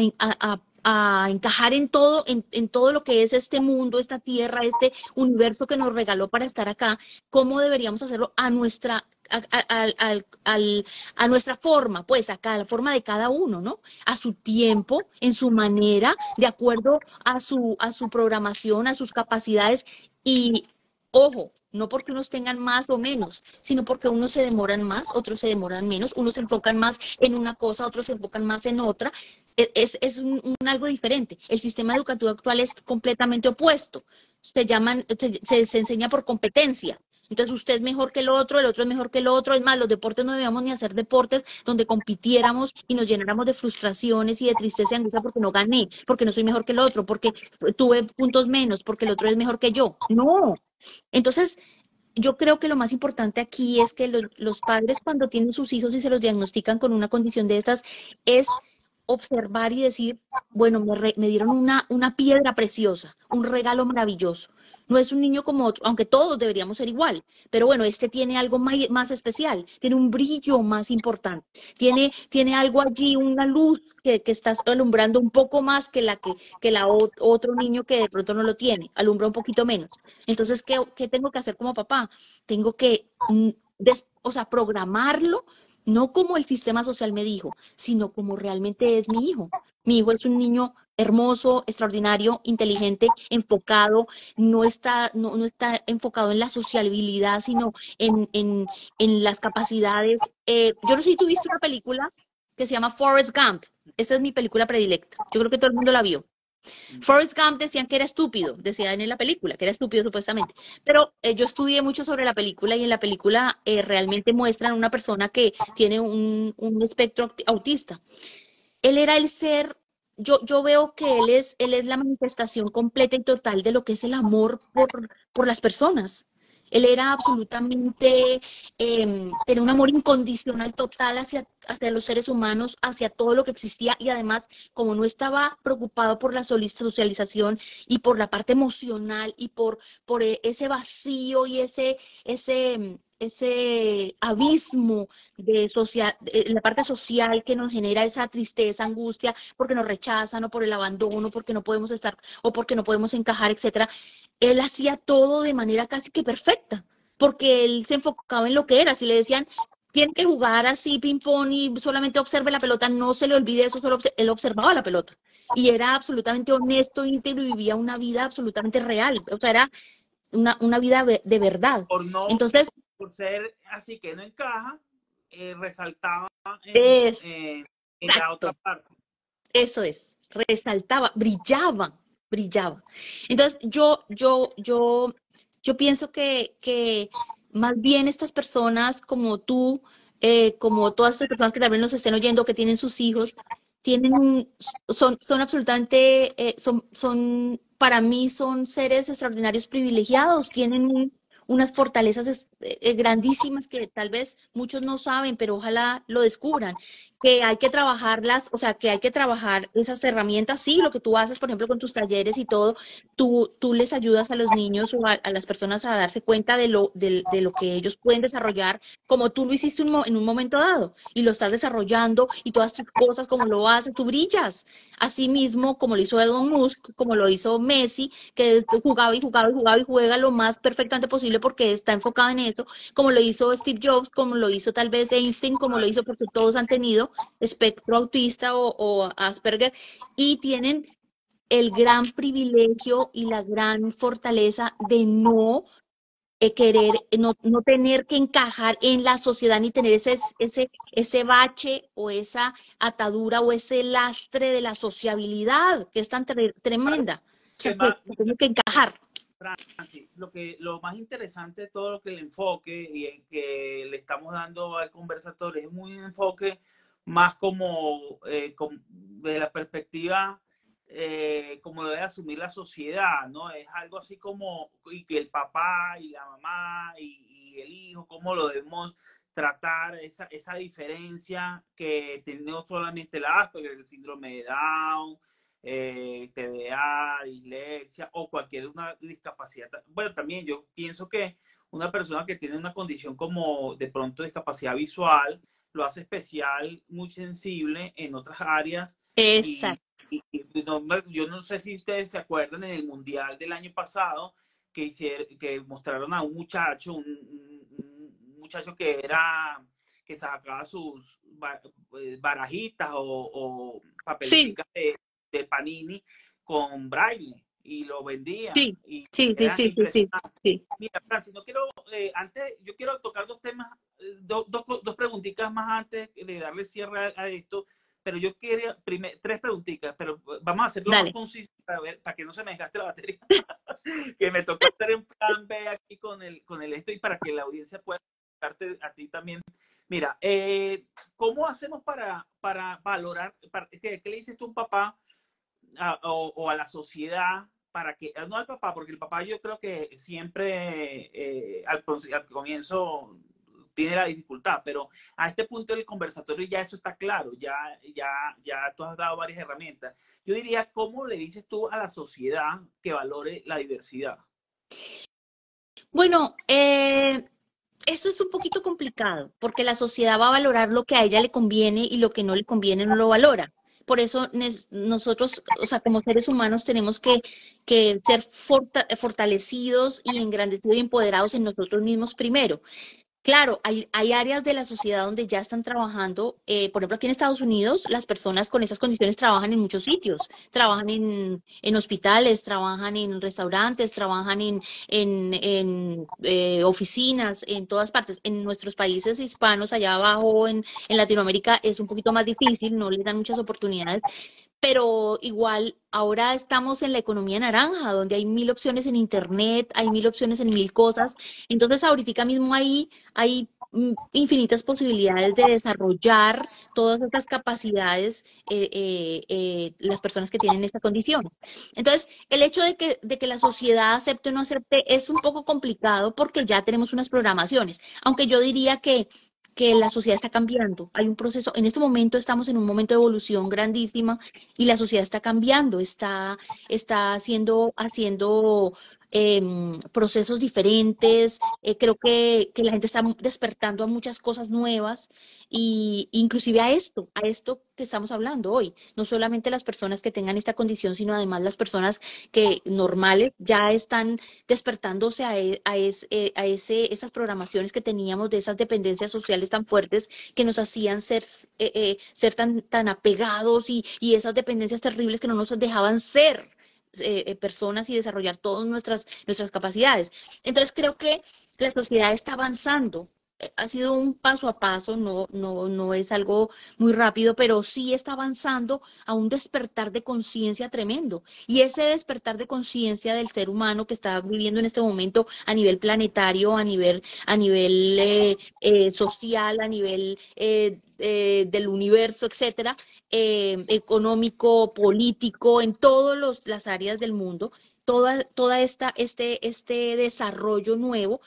a a encajar en todo, en, en, todo lo que es este mundo, esta tierra, este universo que nos regaló para estar acá, cómo deberíamos hacerlo a nuestra, a, nuestra forma, pues a la forma de cada uno, ¿no? A su tiempo, en su manera, de acuerdo a su, a su programación, a sus capacidades y, ojo, no porque unos tengan más o menos, sino porque unos se demoran más, otros se demoran menos, unos se enfocan más en una cosa, otros se enfocan más en otra, e, es, es un, algo diferente. El sistema educativo actual es completamente opuesto. Se llaman, se, se, enseña por competencia. Entonces usted es mejor que el otro, el otro es mejor que el otro. Es más, los deportes no debíamos ni hacer deportes donde compitiéramos y nos llenáramos de frustraciones y de tristeza y angustia porque no gané, porque no soy mejor que el otro, porque tuve puntos menos, porque el otro es mejor que yo. No. Entonces, yo creo que lo más importante aquí es que los, padres cuando tienen sus hijos y se los diagnostican con una condición de estas es observar y decir, bueno, me, me dieron una, una piedra preciosa, un regalo maravilloso. No es un niño como otro, aunque todos deberíamos ser igual, pero bueno, este tiene algo más, especial, tiene un brillo más importante, tiene, tiene algo allí, una luz que, que está alumbrando un poco más que la que, que la otro niño que de pronto no lo tiene, alumbra un poquito menos. Entonces, ¿qué, qué tengo que hacer como papá? Tengo que, mm, o sea, programarlo no como el sistema social me dijo, sino como realmente es mi hijo. Mi hijo es un niño hermoso, extraordinario, inteligente, enfocado, no está, no, no está enfocado en la sociabilidad, sino en, en, en las capacidades. Eh, yo no sé si tú viste una película que se llama Forrest Gump. Esa es mi película predilecta. Yo creo que todo el mundo la vio. Forrest Gump decían que era estúpido, decían en la película, que era estúpido supuestamente. Pero eh, yo estudié mucho sobre la película y en la película eh, realmente muestran una persona que tiene un, un, espectro autista. Él era el ser, yo, yo veo que él es, él es la manifestación completa y total de lo que es el amor por, por las personas. Él era absolutamente, eh, tenía un amor incondicional total hacia, hacia los seres humanos, hacia todo lo que existía y además, como no estaba preocupado por la socialización y por la parte emocional y por, por e, ese vacío y ese, ese, ese abismo de social, la parte social que nos genera esa tristeza, angustia, porque nos rechazan o por el abandono, porque no podemos estar o porque no podemos encajar, etcétera él hacía todo de manera casi que perfecta, porque él se enfocaba en lo que era. Si le decían, tiene que jugar así ping-pong y solamente observe la pelota, no se le olvide eso, solo él observaba la pelota. Y era absolutamente honesto, íntegro y vivía una vida absolutamente real. O sea, era una, una vida de verdad. Por no, Entonces, por ser así que no encaja, eh, resaltaba en, eh, la otra parte. Eso es, resaltaba, brillaba brillaba. Entonces, yo, yo, yo, yo pienso que, que más bien estas personas como tú, eh, como todas estas personas que también nos estén oyendo, que tienen sus hijos, tienen, son, son absolutamente, eh, son, son, para mí son seres extraordinarios privilegiados, tienen un, unas fortalezas eh, grandísimas que tal vez muchos no saben, pero ojalá lo descubran que hay que trabajarlas, o sea, que hay que trabajar esas herramientas, sí, lo que tú haces, por ejemplo, con tus talleres y todo, tú, tú les ayudas a los niños o a, las personas a darse cuenta de lo, de, de, lo que ellos pueden desarrollar, como tú lo hiciste un, en un momento dado, y lo estás desarrollando, y todas tus cosas, como lo haces, tú brillas. Así mismo, como lo hizo Elon Musk, como lo hizo Messi, que jugaba y jugaba y jugaba y juega lo más perfectamente posible porque está enfocado en eso, como lo hizo Steve Jobs, como lo hizo tal vez Einstein, como lo hizo porque todos han tenido espectro autista o, Asperger y tienen el gran privilegio y la gran fortaleza de no eh, querer, no, no, tener que encajar en la sociedad ni tener ese, ese, ese bache o esa atadura o ese lastre de la sociabilidad que es tan tremenda. O sea, que, que que encajar. Francis, lo que lo más interesante de todo lo que el enfoque y el que le estamos dando al conversatorio es muy enfoque más como, eh, de la perspectiva eh, como debe asumir la sociedad, ¿no? Es algo así como y que el papá y la mamá y, el hijo, cómo lo debemos tratar, esa, esa diferencia que no solamente el Asperger, el síndrome de Down, eh, TDA, dislexia o cualquier una discapacidad. Bueno, también yo pienso que una persona que tiene una condición como de pronto discapacidad visual lo hace especial, muy sensible en otras áreas. Exacto. yo no sé si ustedes se acuerdan en el Mundial del año pasado que, hicieron, que mostraron a un muchacho, un, muchacho que era que sacaba sus eh, barajitas o, o papelitas de, de Panini con braille y lo vendía. Sí, y sí, sí, sí, sí, Mira, Francis, no quiero, eh, antes, yo quiero tocar dos temas, eh, dos, dos preguntitas más antes de darle cierre a, esto, pero yo quería, tres preguntitas, pero vamos a hacerlo más conciso para, ver, para que no se me desgaste la batería, [laughs] que me tocó estar en plan B aquí con el, con el esto y para que la audiencia pueda darte a ti también. Mira, eh, ¿cómo hacemos para, para valorar, para, ¿qué, ¿qué le dices tú a un papá o, a la sociedad para que, no al papá, porque el papá yo creo que siempre eh, al, comienzo tiene la dificultad, pero a este punto del conversatorio ya eso está claro, ya, ya, ya tú has dado varias herramientas. Yo diría, ¿cómo le dices tú a la sociedad que valore la diversidad? Bueno, eh, eso es un poquito complicado, porque la sociedad va a valorar lo que a ella le conviene y lo que no le conviene no lo valora. Por eso nosotros, o sea, como seres humanos tenemos que, ser fortalecidos y engrandecidos y empoderados en nosotros mismos primero. Claro, hay, hay, áreas de la sociedad donde ya están trabajando, eh, por ejemplo, aquí en Estados Unidos, las personas con esas condiciones trabajan en muchos sitios, trabajan en, en hospitales, trabajan en restaurantes, trabajan en, en, eh, oficinas, en todas partes. En nuestros países hispanos, allá abajo en, en Latinoamérica, es un poquito más difícil, no les dan muchas oportunidades, pero igual ahora estamos en la economía naranja, donde hay mil opciones en Internet, hay mil opciones en mil cosas. Entonces, ahorita mismo hay mm, infinitas posibilidades de desarrollar todas esas capacidades eh, eh, eh, las personas que tienen esta condición. Entonces, el hecho de que, de que la sociedad acepte o no acepte es un poco complicado porque ya tenemos unas programaciones, aunque yo diría que que la sociedad está cambiando. Hay un proceso, en este momento estamos en un momento de evolución grandísima y la sociedad está cambiando, está, está haciendo, haciendo Em, procesos diferentes. Eh, creo que, la gente está despertando a muchas cosas nuevas y inclusive a esto, a esto que estamos hablando hoy. No solamente las personas que tengan esta condición, sino además las personas que normales ya están despertándose a, e, a, eh, a ese, esas programaciones que teníamos de esas dependencias sociales tan fuertes que nos hacían ser, eh, ser tan, tan apegados y, y esas dependencias terribles que no nos dejaban ser eh, eh, personas y desarrollar todas nuestras, nuestras capacidades. Entonces creo que la sociedad está avanzando. Eh, ha sido un paso a paso, no, no, no es algo muy rápido, pero sí está avanzando a un despertar de conciencia tremendo. Y ese despertar de conciencia del ser humano que está viviendo en este momento a nivel planetario, a nivel, a nivel social, a nivel del universo, etcétera, eh, económico, político, en todas las áreas del mundo, toda, toda esta, este, este desarrollo nuevo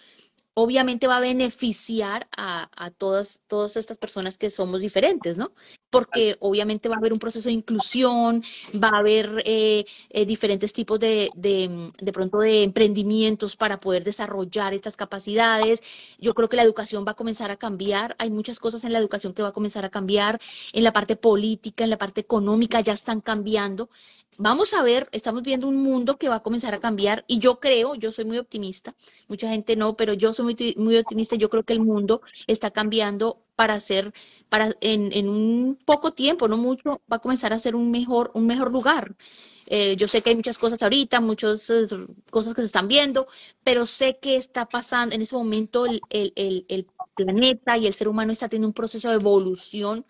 obviamente va a beneficiar a, todas, todas estas personas que somos diferentes, ¿no? Porque obviamente va a haber un proceso de inclusión, va a haber eh, eh, diferentes tipos de, de, de, pronto, de emprendimientos para poder desarrollar estas capacidades. Yo creo que la educación va a comenzar a cambiar. Hay muchas cosas en la educación que va a comenzar a cambiar. En la parte política, en la parte económica, ya están cambiando vamos a ver, estamos viendo un mundo que va a comenzar a cambiar y yo creo, yo soy muy optimista, mucha gente no, pero yo soy muy, muy optimista, yo creo que el mundo está cambiando para hacer, para en, en, un poco tiempo, no mucho, va a comenzar a ser un mejor, un mejor lugar. Eh, yo sé que hay muchas cosas ahorita, muchas eh, cosas que se están viendo, pero sé que está pasando, en ese momento el, el, el, planeta y el ser humano está teniendo un proceso de evolución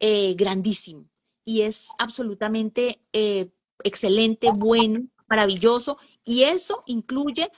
eh, grandísimo y es absolutamente excelente, bueno, maravilloso. Y eso incluye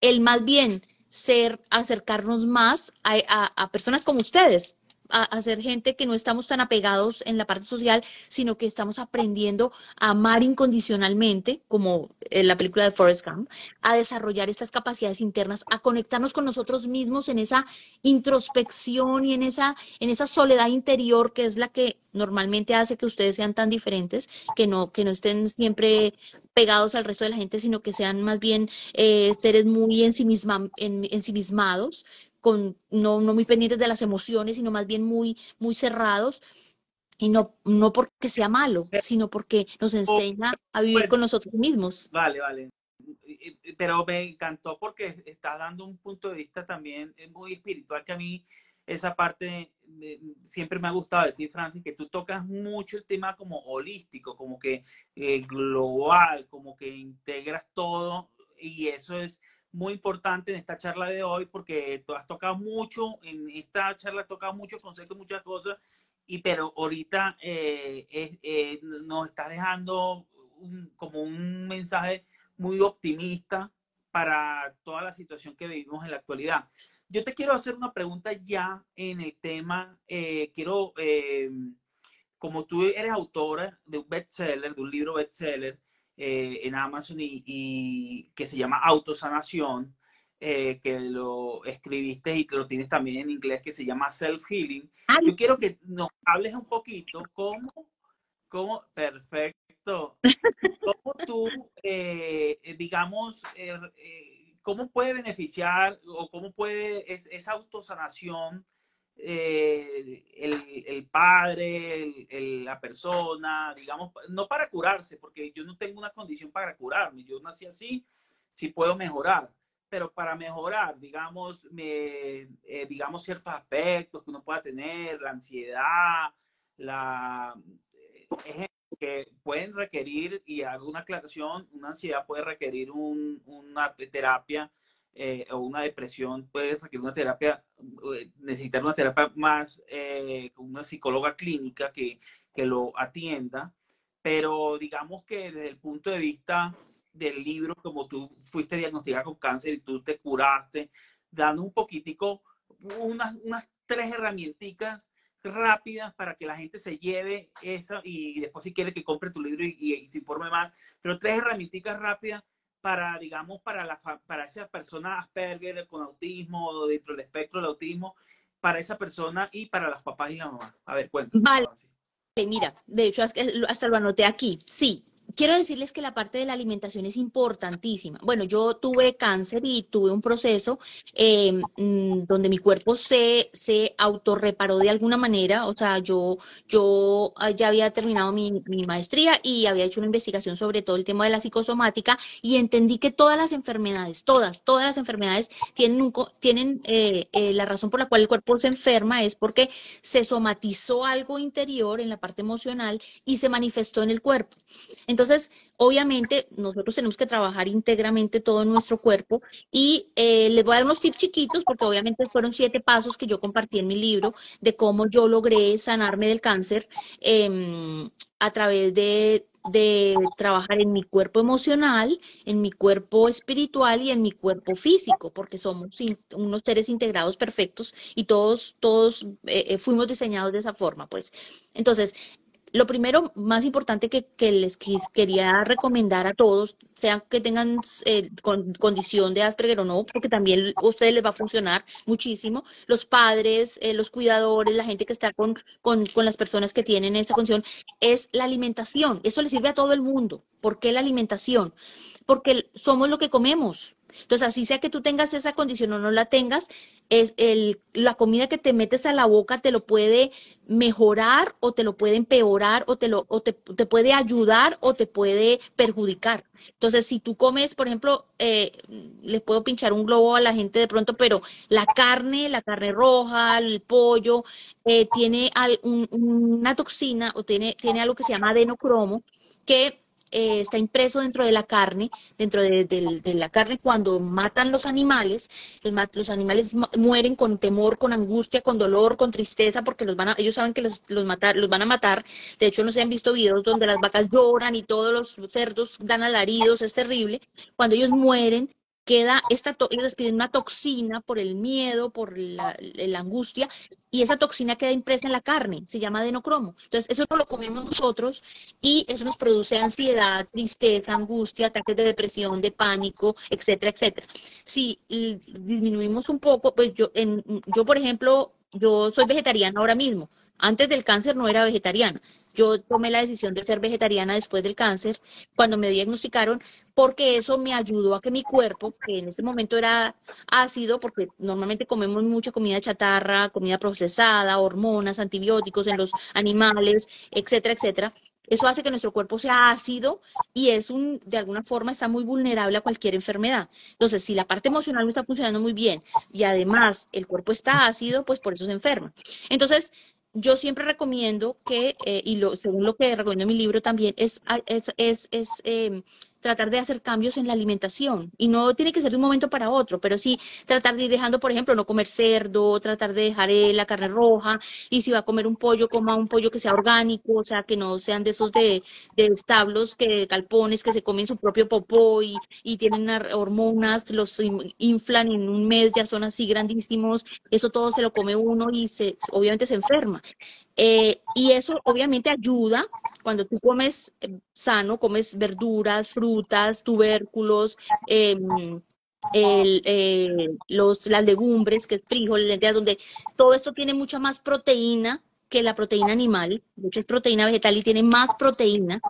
el más bien ser, acercarnos más a personas como ustedes, a, ser gente que no estamos tan apegados en la parte social, sino que estamos aprendiendo a amar incondicionalmente, como en la película de Forrest Gump, a desarrollar estas capacidades internas, a conectarnos con nosotros mismos en esa introspección y en esa, en esa soledad interior que es la que normalmente hace que ustedes sean tan diferentes, que no, que no estén siempre pegados al resto de la gente, sino que sean más bien eh, seres muy ensimismados, no, no muy pendientes de las emociones, sino más bien muy, muy cerrados. Y no, no porque sea malo, sino porque nos enseña a vivir con nosotros mismos. Vale, vale. Pero me encantó porque está dando un punto de vista también muy espiritual que a mí esa parte siempre me ha gustado de ti, Francis, que tú tocas mucho el tema como holístico, como que eh, global, como que integras todo y eso es muy importante en esta charla de hoy porque tú has tocado mucho, en esta charla has tocado muchos conceptos, muchas cosas, y pero ahorita eh, eh, nos estás dejando como un mensaje muy optimista para toda la situación que vivimos en la actualidad. Yo te quiero hacer una pregunta ya en el tema, eh, quiero, como tú eres autora de un bestseller, de un libro bestseller, eh, en Amazon y, que se llama Autosanación, eh, que lo escribiste y que lo tienes también en inglés, que se llama Self Healing. Yo quiero que nos hables un poquito cómo, cómo perfecto, [laughs] cómo tú, eh, digamos, cómo puede beneficiar o cómo puede esa autosanación eh, el, padre, la persona, digamos, no para curarse, porque yo no tengo una condición para curarme, yo nací así, sí puedo mejorar, pero para mejorar, digamos, me, eh, digamos ciertos aspectos que uno pueda tener, la ansiedad, la, eh, que pueden requerir, y hago una aclaración, una ansiedad puede requerir una terapia eh, o una depresión puede requerir una terapia, eh, necesitar una terapia más, eh, una psicóloga clínica que, que lo atienda, pero digamos que desde el punto de vista del libro, como tú fuiste diagnosticada con cáncer y tú te curaste, dando un poquitico, unas, unas tres herramientas rápidas para que la gente se lleve eso y después si quiere que compre tu libro y, se informe más, pero tres herramientas rápidas para, digamos, para, la, para esa persona Asperger con autismo o dentro del espectro del autismo, para esa persona y para las papás y la mamá? A ver, cuéntame. Vale. Mira, de hecho, hasta lo anoté aquí. Sí, quiero decirles que la parte de la alimentación es importantísima. Bueno, yo tuve cáncer y tuve un proceso em, mm, donde mi cuerpo se, se autorreparó de alguna manera. O sea, yo, yo ah, ya había terminado mi, maestría y había hecho una investigación sobre todo el tema de la psicosomática y entendí que todas las enfermedades, todas, todas las enfermedades tienen, un, tienen eh, eh, la razón por la cual el cuerpo se enferma es porque se somatizó algo interior en la parte emocional y se manifestó en el cuerpo. Obviamente, nosotros tenemos que trabajar íntegramente todo nuestro cuerpo y eh, les voy a dar unos tips chiquitos porque obviamente fueron siete pasos que yo compartí en mi libro de cómo yo logré sanarme del cáncer em, a través de, de trabajar en mi cuerpo emocional, en mi cuerpo espiritual y en mi cuerpo físico, porque somos unos seres integrados perfectos y todos, todos eh, eh, fuimos diseñados de esa forma, pues. Entonces, lo primero, más importante que, les quería recomendar a todos, sean que tengan eh, condición de Asperger o no, porque también a ustedes les va a funcionar muchísimo, los padres, eh, los cuidadores, la gente que está con, con, con las personas que tienen esa condición, es la alimentación. Eso le sirve a todo el mundo. ¿Por qué la alimentación? Porque somos lo que comemos. Entonces, así sea que tú tengas esa condición o no la tengas, es el, la comida que te metes a la boca te lo puede mejorar o te lo puede empeorar o te, lo, o te, puede ayudar o te puede perjudicar. Entonces, si tú comes, por ejemplo, eh, les puedo pinchar un globo a la gente de pronto, pero la carne, la carne roja, el pollo, eh, tiene una toxina o tiene, tiene algo que se llama adenocromo, que eh, está impreso dentro de la carne, dentro de, la carne cuando matan los animales, los, animales mueren con temor, con angustia, con dolor, con tristeza, porque los van a, ellos saben que los, los, van a matar. De hecho, no se han visto videos donde las vacas lloran y todos los cerdos dan alaridos, es terrible. Cuando ellos mueren, queda esta, ellos les piden una toxina por el miedo, por la, angustia, y esa toxina queda impresa en la carne, se llama adenocromo. Entonces, eso no lo comemos nosotros y eso nos produce ansiedad, tristeza, angustia, ataques de depresión, de pánico, etcétera, etcétera. Si disminuimos un poco, pues yo, en, yo por ejemplo, yo soy vegetariana ahora mismo. Antes del cáncer no era vegetariana. Yo tomé la decisión de ser vegetariana después del cáncer, cuando me diagnosticaron, porque eso me ayudó a que mi cuerpo, que en ese momento era ácido, porque normalmente comemos mucha comida chatarra, comida procesada, hormonas, antibióticos en los animales, etcétera, etcétera, eso hace que nuestro cuerpo sea ácido y es un, de alguna forma está muy vulnerable a cualquier enfermedad. Entonces, si la parte emocional no está funcionando muy bien y además el cuerpo está ácido, pues por eso se enferma. Entonces, yo siempre recomiendo que, eh, y lo, según lo que recomiendo en mi libro también, es, es, es, em, tratar de hacer cambios en la alimentación. Y no tiene que ser de un momento para otro, pero sí tratar de ir dejando, por ejemplo, no comer cerdo, tratar de dejar eh, la carne roja, y si va a comer un pollo, coma un pollo que sea orgánico, o sea, que no sean de esos de, de establos, que calpones que se comen su propio popó y, y tienen hormonas, los inflan en un mes, ya son así grandísimos, eso todo se lo come uno y se, obviamente se enferma. Eh, y eso obviamente ayuda cuando tú comes eh, sano, comes verduras, frutas, tubérculos, em, eh, los, las legumbres, que es frijoles, lentejas, donde todo esto tiene mucha más proteína que la proteína animal, mucho es proteína vegetal y tiene más proteína.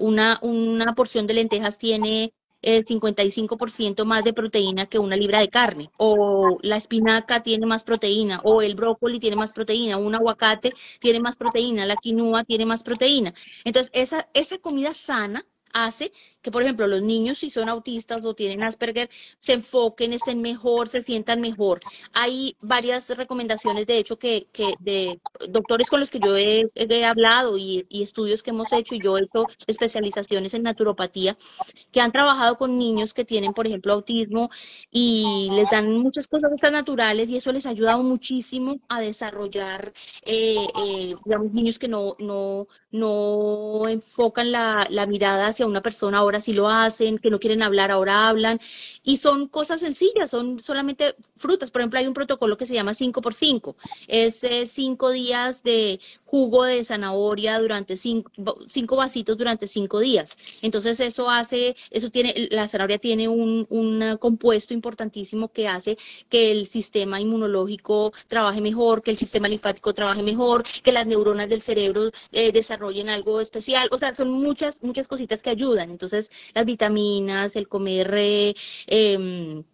una, una porción de lentejas tiene el 55% más de proteína que una libra de carne, o la espinaca tiene más proteína, o el brócoli tiene más proteína, un aguacate tiene más proteína, la quinoa tiene más proteína. Entonces, esa, esa comida sana hace que, por ejemplo, los niños, si son autistas o tienen Asperger, se enfoquen, estén mejor, se sientan mejor. Hay varias recomendaciones, de hecho, que, que de doctores con los que yo he, hablado y, estudios que hemos hecho, y yo he hecho especializaciones en naturopatía, que han trabajado con niños que tienen, por ejemplo, autismo y les dan muchas cosas estas naturales y eso les ha ayudado muchísimo a desarrollar, eh, eh, digamos, niños que no, no, no enfocan la, la mirada hacia una persona, ahora sí lo hacen, que no quieren hablar, ahora hablan. Y son cosas sencillas, son solamente frutas. Por ejemplo, hay un protocolo que se llama 5 por 5 Es 5 días de jugo de zanahoria durante 5 vasitos durante 5 días. Entonces eso hace, eso tiene, la zanahoria tiene un, un compuesto importantísimo que hace que el sistema inmunológico trabaje mejor, que el sistema linfático trabaje mejor, que las neuronas del cerebro eh, desarrollen algo especial. O sea, son muchas, muchas cositas que ayudan. Entonces, las vitaminas, el comer, em,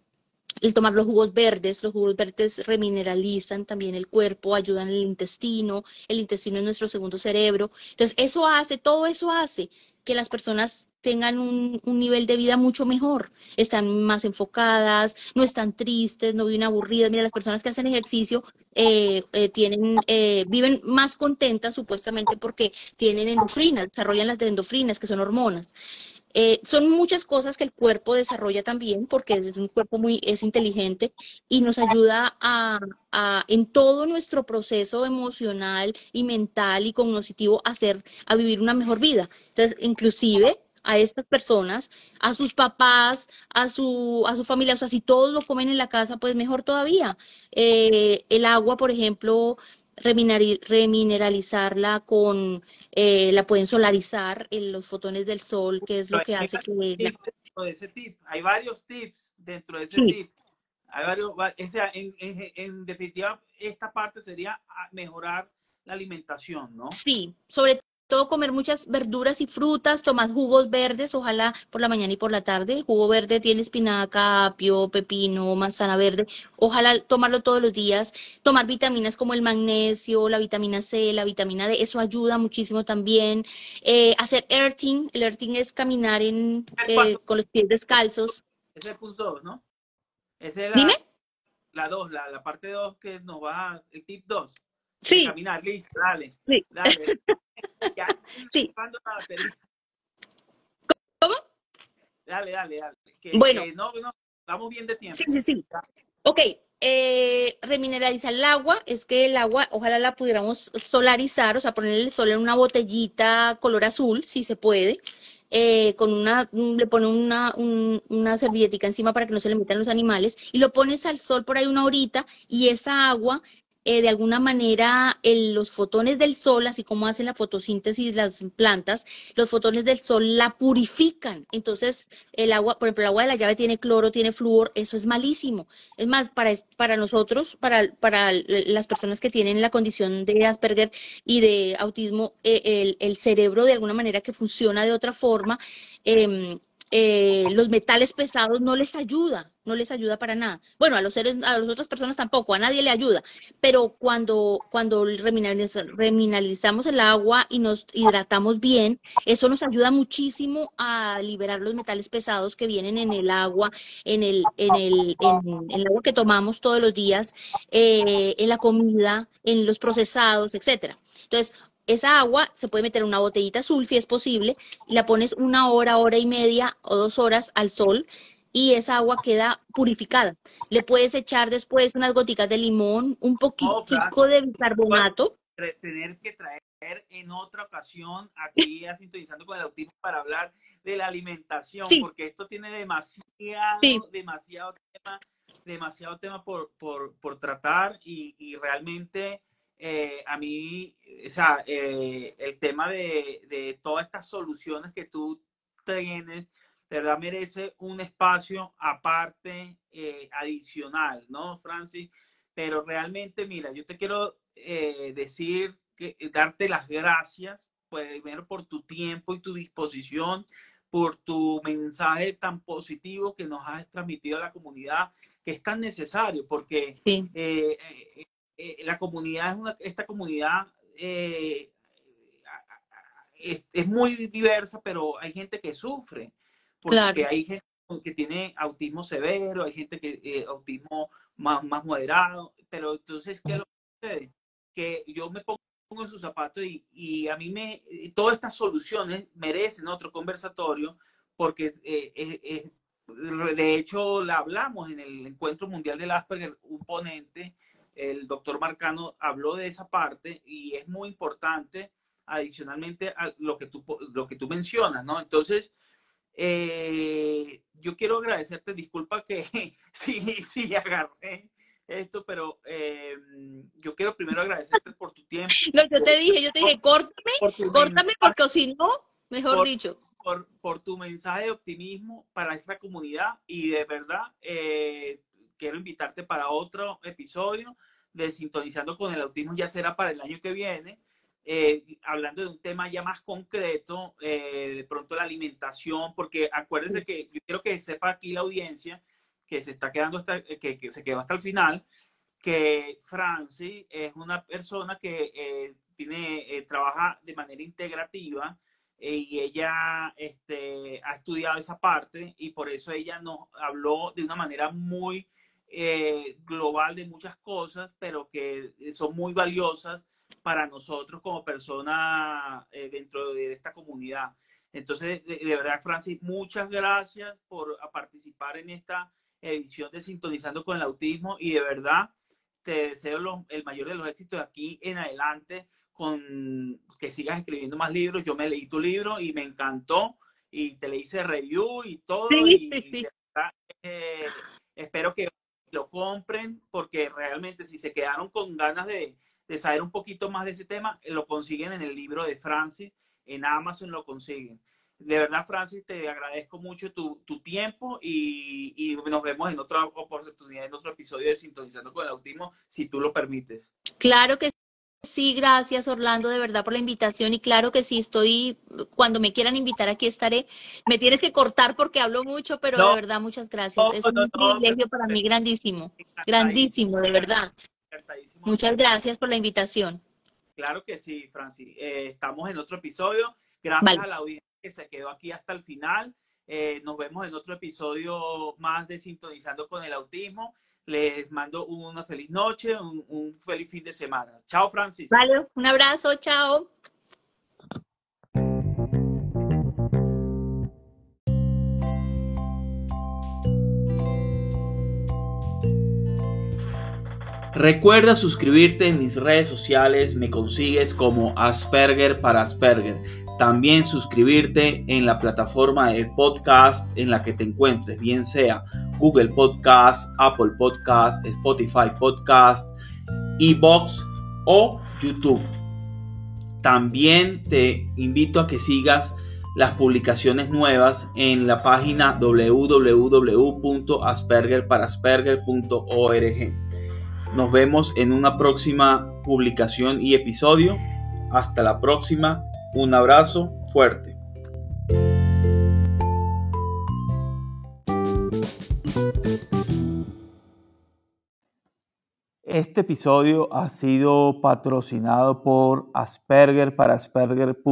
el tomar los jugos verdes, los jugos verdes remineralizan también el cuerpo, ayudan el intestino, el intestino es nuestro segundo cerebro. Entonces, eso hace, todo eso hace que las personas tengan un, nivel de vida mucho mejor, están más enfocadas, no están tristes, no viven aburridas. Mira, las personas que hacen ejercicio eh, eh, tienen, viven más contentas supuestamente porque tienen endofrinas, desarrollan las endofrinas, que son hormonas. Eh, son muchas cosas que el cuerpo desarrolla también porque es un cuerpo muy es inteligente y nos ayuda a, en todo nuestro proceso emocional y mental y cognitivo a hacer a vivir una mejor vida. Entonces, inclusive a estas personas, a sus papás, a su, a su familia, o sea, si todos lo comen en la casa, pues mejor todavía. Eh, el agua, por ejemplo, remineralizarla con, eh, la pueden solarizar en los fotones del sol, que es lo que hace que... De ese tip. Hay varios tips dentro de ese tip. Hay varios, en, en, en definitiva, esta parte sería mejorar la alimentación, ¿no? Sí, sobre todo comer muchas verduras y frutas, tomar jugos verdes, ojalá por la mañana y por la tarde. jugo verde tiene espinaca, apio, pepino, manzana verde. Ojalá tomarlo todos los días. Tomar vitaminas como el magnesio, la vitamina C, la vitamina D, eso ayuda muchísimo también. Eh, hacer earthing, el earthing es caminar en, eh, con los pies descalzos. Es el punto 2, ¿no? Ese es la, Dime. La 2, la, la, parte 2 que nos va, el tip 2. Sí. Caminar, listo, dale. Sí. Dale. [laughs] sí. dale, dale, dale. Que, Bueno. que no, no, estamos bien de tiempo. Sí, sí, sí. Ok, eh, remineralizar el agua es que el agua, ojalá la pudiéramos solarizar, o sea, ponerle el sol en una botellita color azul, si se puede, eh, con una, un- le pone una, un- una servilletica encima para que no se le metan los animales, y lo pones al sol por ahí una horita, y esa agua, eh, de alguna manera, el- los fotones del sol, así como hacen la fotosíntesis las plantas, los fotones del sol la purifican. Entonces, el agua, por ejemplo, el agua de la llave tiene cloro, tiene flúor, eso es malísimo. Es más, para, para nosotros, para, para las personas que tienen la condición de Asperger y de autismo, eh, el, el cerebro de alguna manera que funciona de otra forma, em, eh, los metales pesados no les ayuda, no les ayuda para nada. Bueno, a los seres, a las otras personas tampoco, a nadie le ayuda, pero cuando, cuando remineraliza- remineralizamos el agua y nos hidratamos bien, eso nos ayuda muchísimo a liberar los metales pesados que vienen en el agua, en el, en el agua que tomamos todos los días, eh, en la comida, en los procesados, etcétera. Entonces, esa agua se puede meter en una botellita azul si es posible, y la pones una hora, hora y media o dos horas al sol y esa agua queda purificada. Le puedes echar después unas goticas de limón, un poquitico de bicarbonato. Tener que traer en otra ocasión aquí a Sintonizando con el Autismo para hablar de la alimentación, Sí. porque esto tiene demasiado, Sí. demasiado tema, demasiado tema por, por, por tratar y, y realmente eh, a mí, o sea, eh, el tema de, de todas estas soluciones que tú tienes, de verdad merece un espacio aparte, eh, adicional, ¿no, Francis? Pero realmente, mira, yo te quiero decir, que, darte las gracias, pues, primero por tu tiempo y tu disposición, por tu mensaje tan positivo que nos has transmitido a la comunidad, que es tan necesario, porque Sí, eh, eh, la comunidad es una, esta comunidad eh, es, es muy diversa, pero hay gente que sufre, porque Claro. hay gente que tiene autismo severo, hay gente que eh, autismo más, más moderado, pero entonces, ¿qué es lo que sucede? Que yo me pongo en sus zapatos y, y a mí me, todas estas soluciones merecen otro conversatorio, porque eh, es- es- de hecho la hablamos en el encuentro mundial del Asperger, un ponente, el doctor Marcano habló de esa parte y es muy importante adicionalmente a lo que tú, lo que tú mencionas, ¿no? Entonces, eh, yo quiero agradecerte, disculpa que [laughs] sí, sí agarré esto, pero eh, yo quiero primero agradecerte por tu tiempo, No, yo te dije, yo te dije, córtame, por córtame, mensaje, porque si no, mejor Por- dicho. por, por tu mensaje de optimismo para esta comunidad y de verdad eh, quiero invitarte para otro episodio de Sintonizando con el Autismo, ya será para el año que viene, eh, hablando de un tema ya más concreto, eh, de pronto la alimentación, porque acuérdense que yo quiero que sepa aquí la audiencia que se está quedando hasta, que, que se quedó hasta el final, que Franci es una persona que eh, tiene, eh, trabaja de manera integrativa eh, y ella este, ha estudiado esa parte y por eso ella nos habló de una manera muy eh, global de muchas cosas, pero que son muy valiosas para nosotros como personas eh, dentro de esta comunidad. Entonces, de, de verdad, Francis, muchas gracias por participar en esta edición de Sintonizando con el Autismo y de verdad te deseo lo- el mayor de los éxitos de aquí en adelante con que sigas escribiendo más libros. Yo me leí tu libro y me encantó y te le hice review y todo. Sí, y, sí, sí. eh, espero que lo compren porque realmente si se quedaron con ganas de, de saber un poquito más de ese tema, lo consiguen en el libro de Francis, en Amazon lo consiguen. De verdad, Francis, te agradezco mucho tu, tu tiempo y, y nos vemos en otra oportunidad, en otro episodio de Sintonizando con el Autismo, si tú lo permites. Claro que sí, gracias Orlando, de verdad por la invitación y claro que sí, estoy, cuando me quieran invitar aquí estaré. Me tienes que cortar porque hablo mucho, pero No. de verdad muchas gracias. No, Es un no, privilegio para mí grandísimo, grandísimo, de verdad. Muchas gracias por la invitación. Claro que sí, Francis. Eh, estamos en otro episodio. Gracias Vale. a la audiencia que se quedó aquí hasta el final. Eh, nos vemos en otro episodio más de Sintonizando con el Autismo. Les mando una feliz noche, un, feliz fin de semana. Chao, Francis. Vale, un abrazo, chao. Recuerda suscribirte en mis redes sociales, me consigues como Asperger para Asperger. También suscribirte en la plataforma de podcast en la que te encuentres, bien sea Google Podcast, Apple Podcast, Spotify Podcast, Ebox o YouTube. También te invito a que sigas las publicaciones nuevas en la página www.aspergerparasperger.org. Nos vemos en una próxima publicación y episodio. Hasta la próxima. Un abrazo fuerte. Este episodio ha sido patrocinado por Asperger para Asperger.org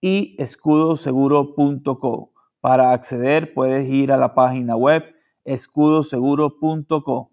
y escudoseguro.co. Para acceder puedes ir a la página web escudoseguro.co.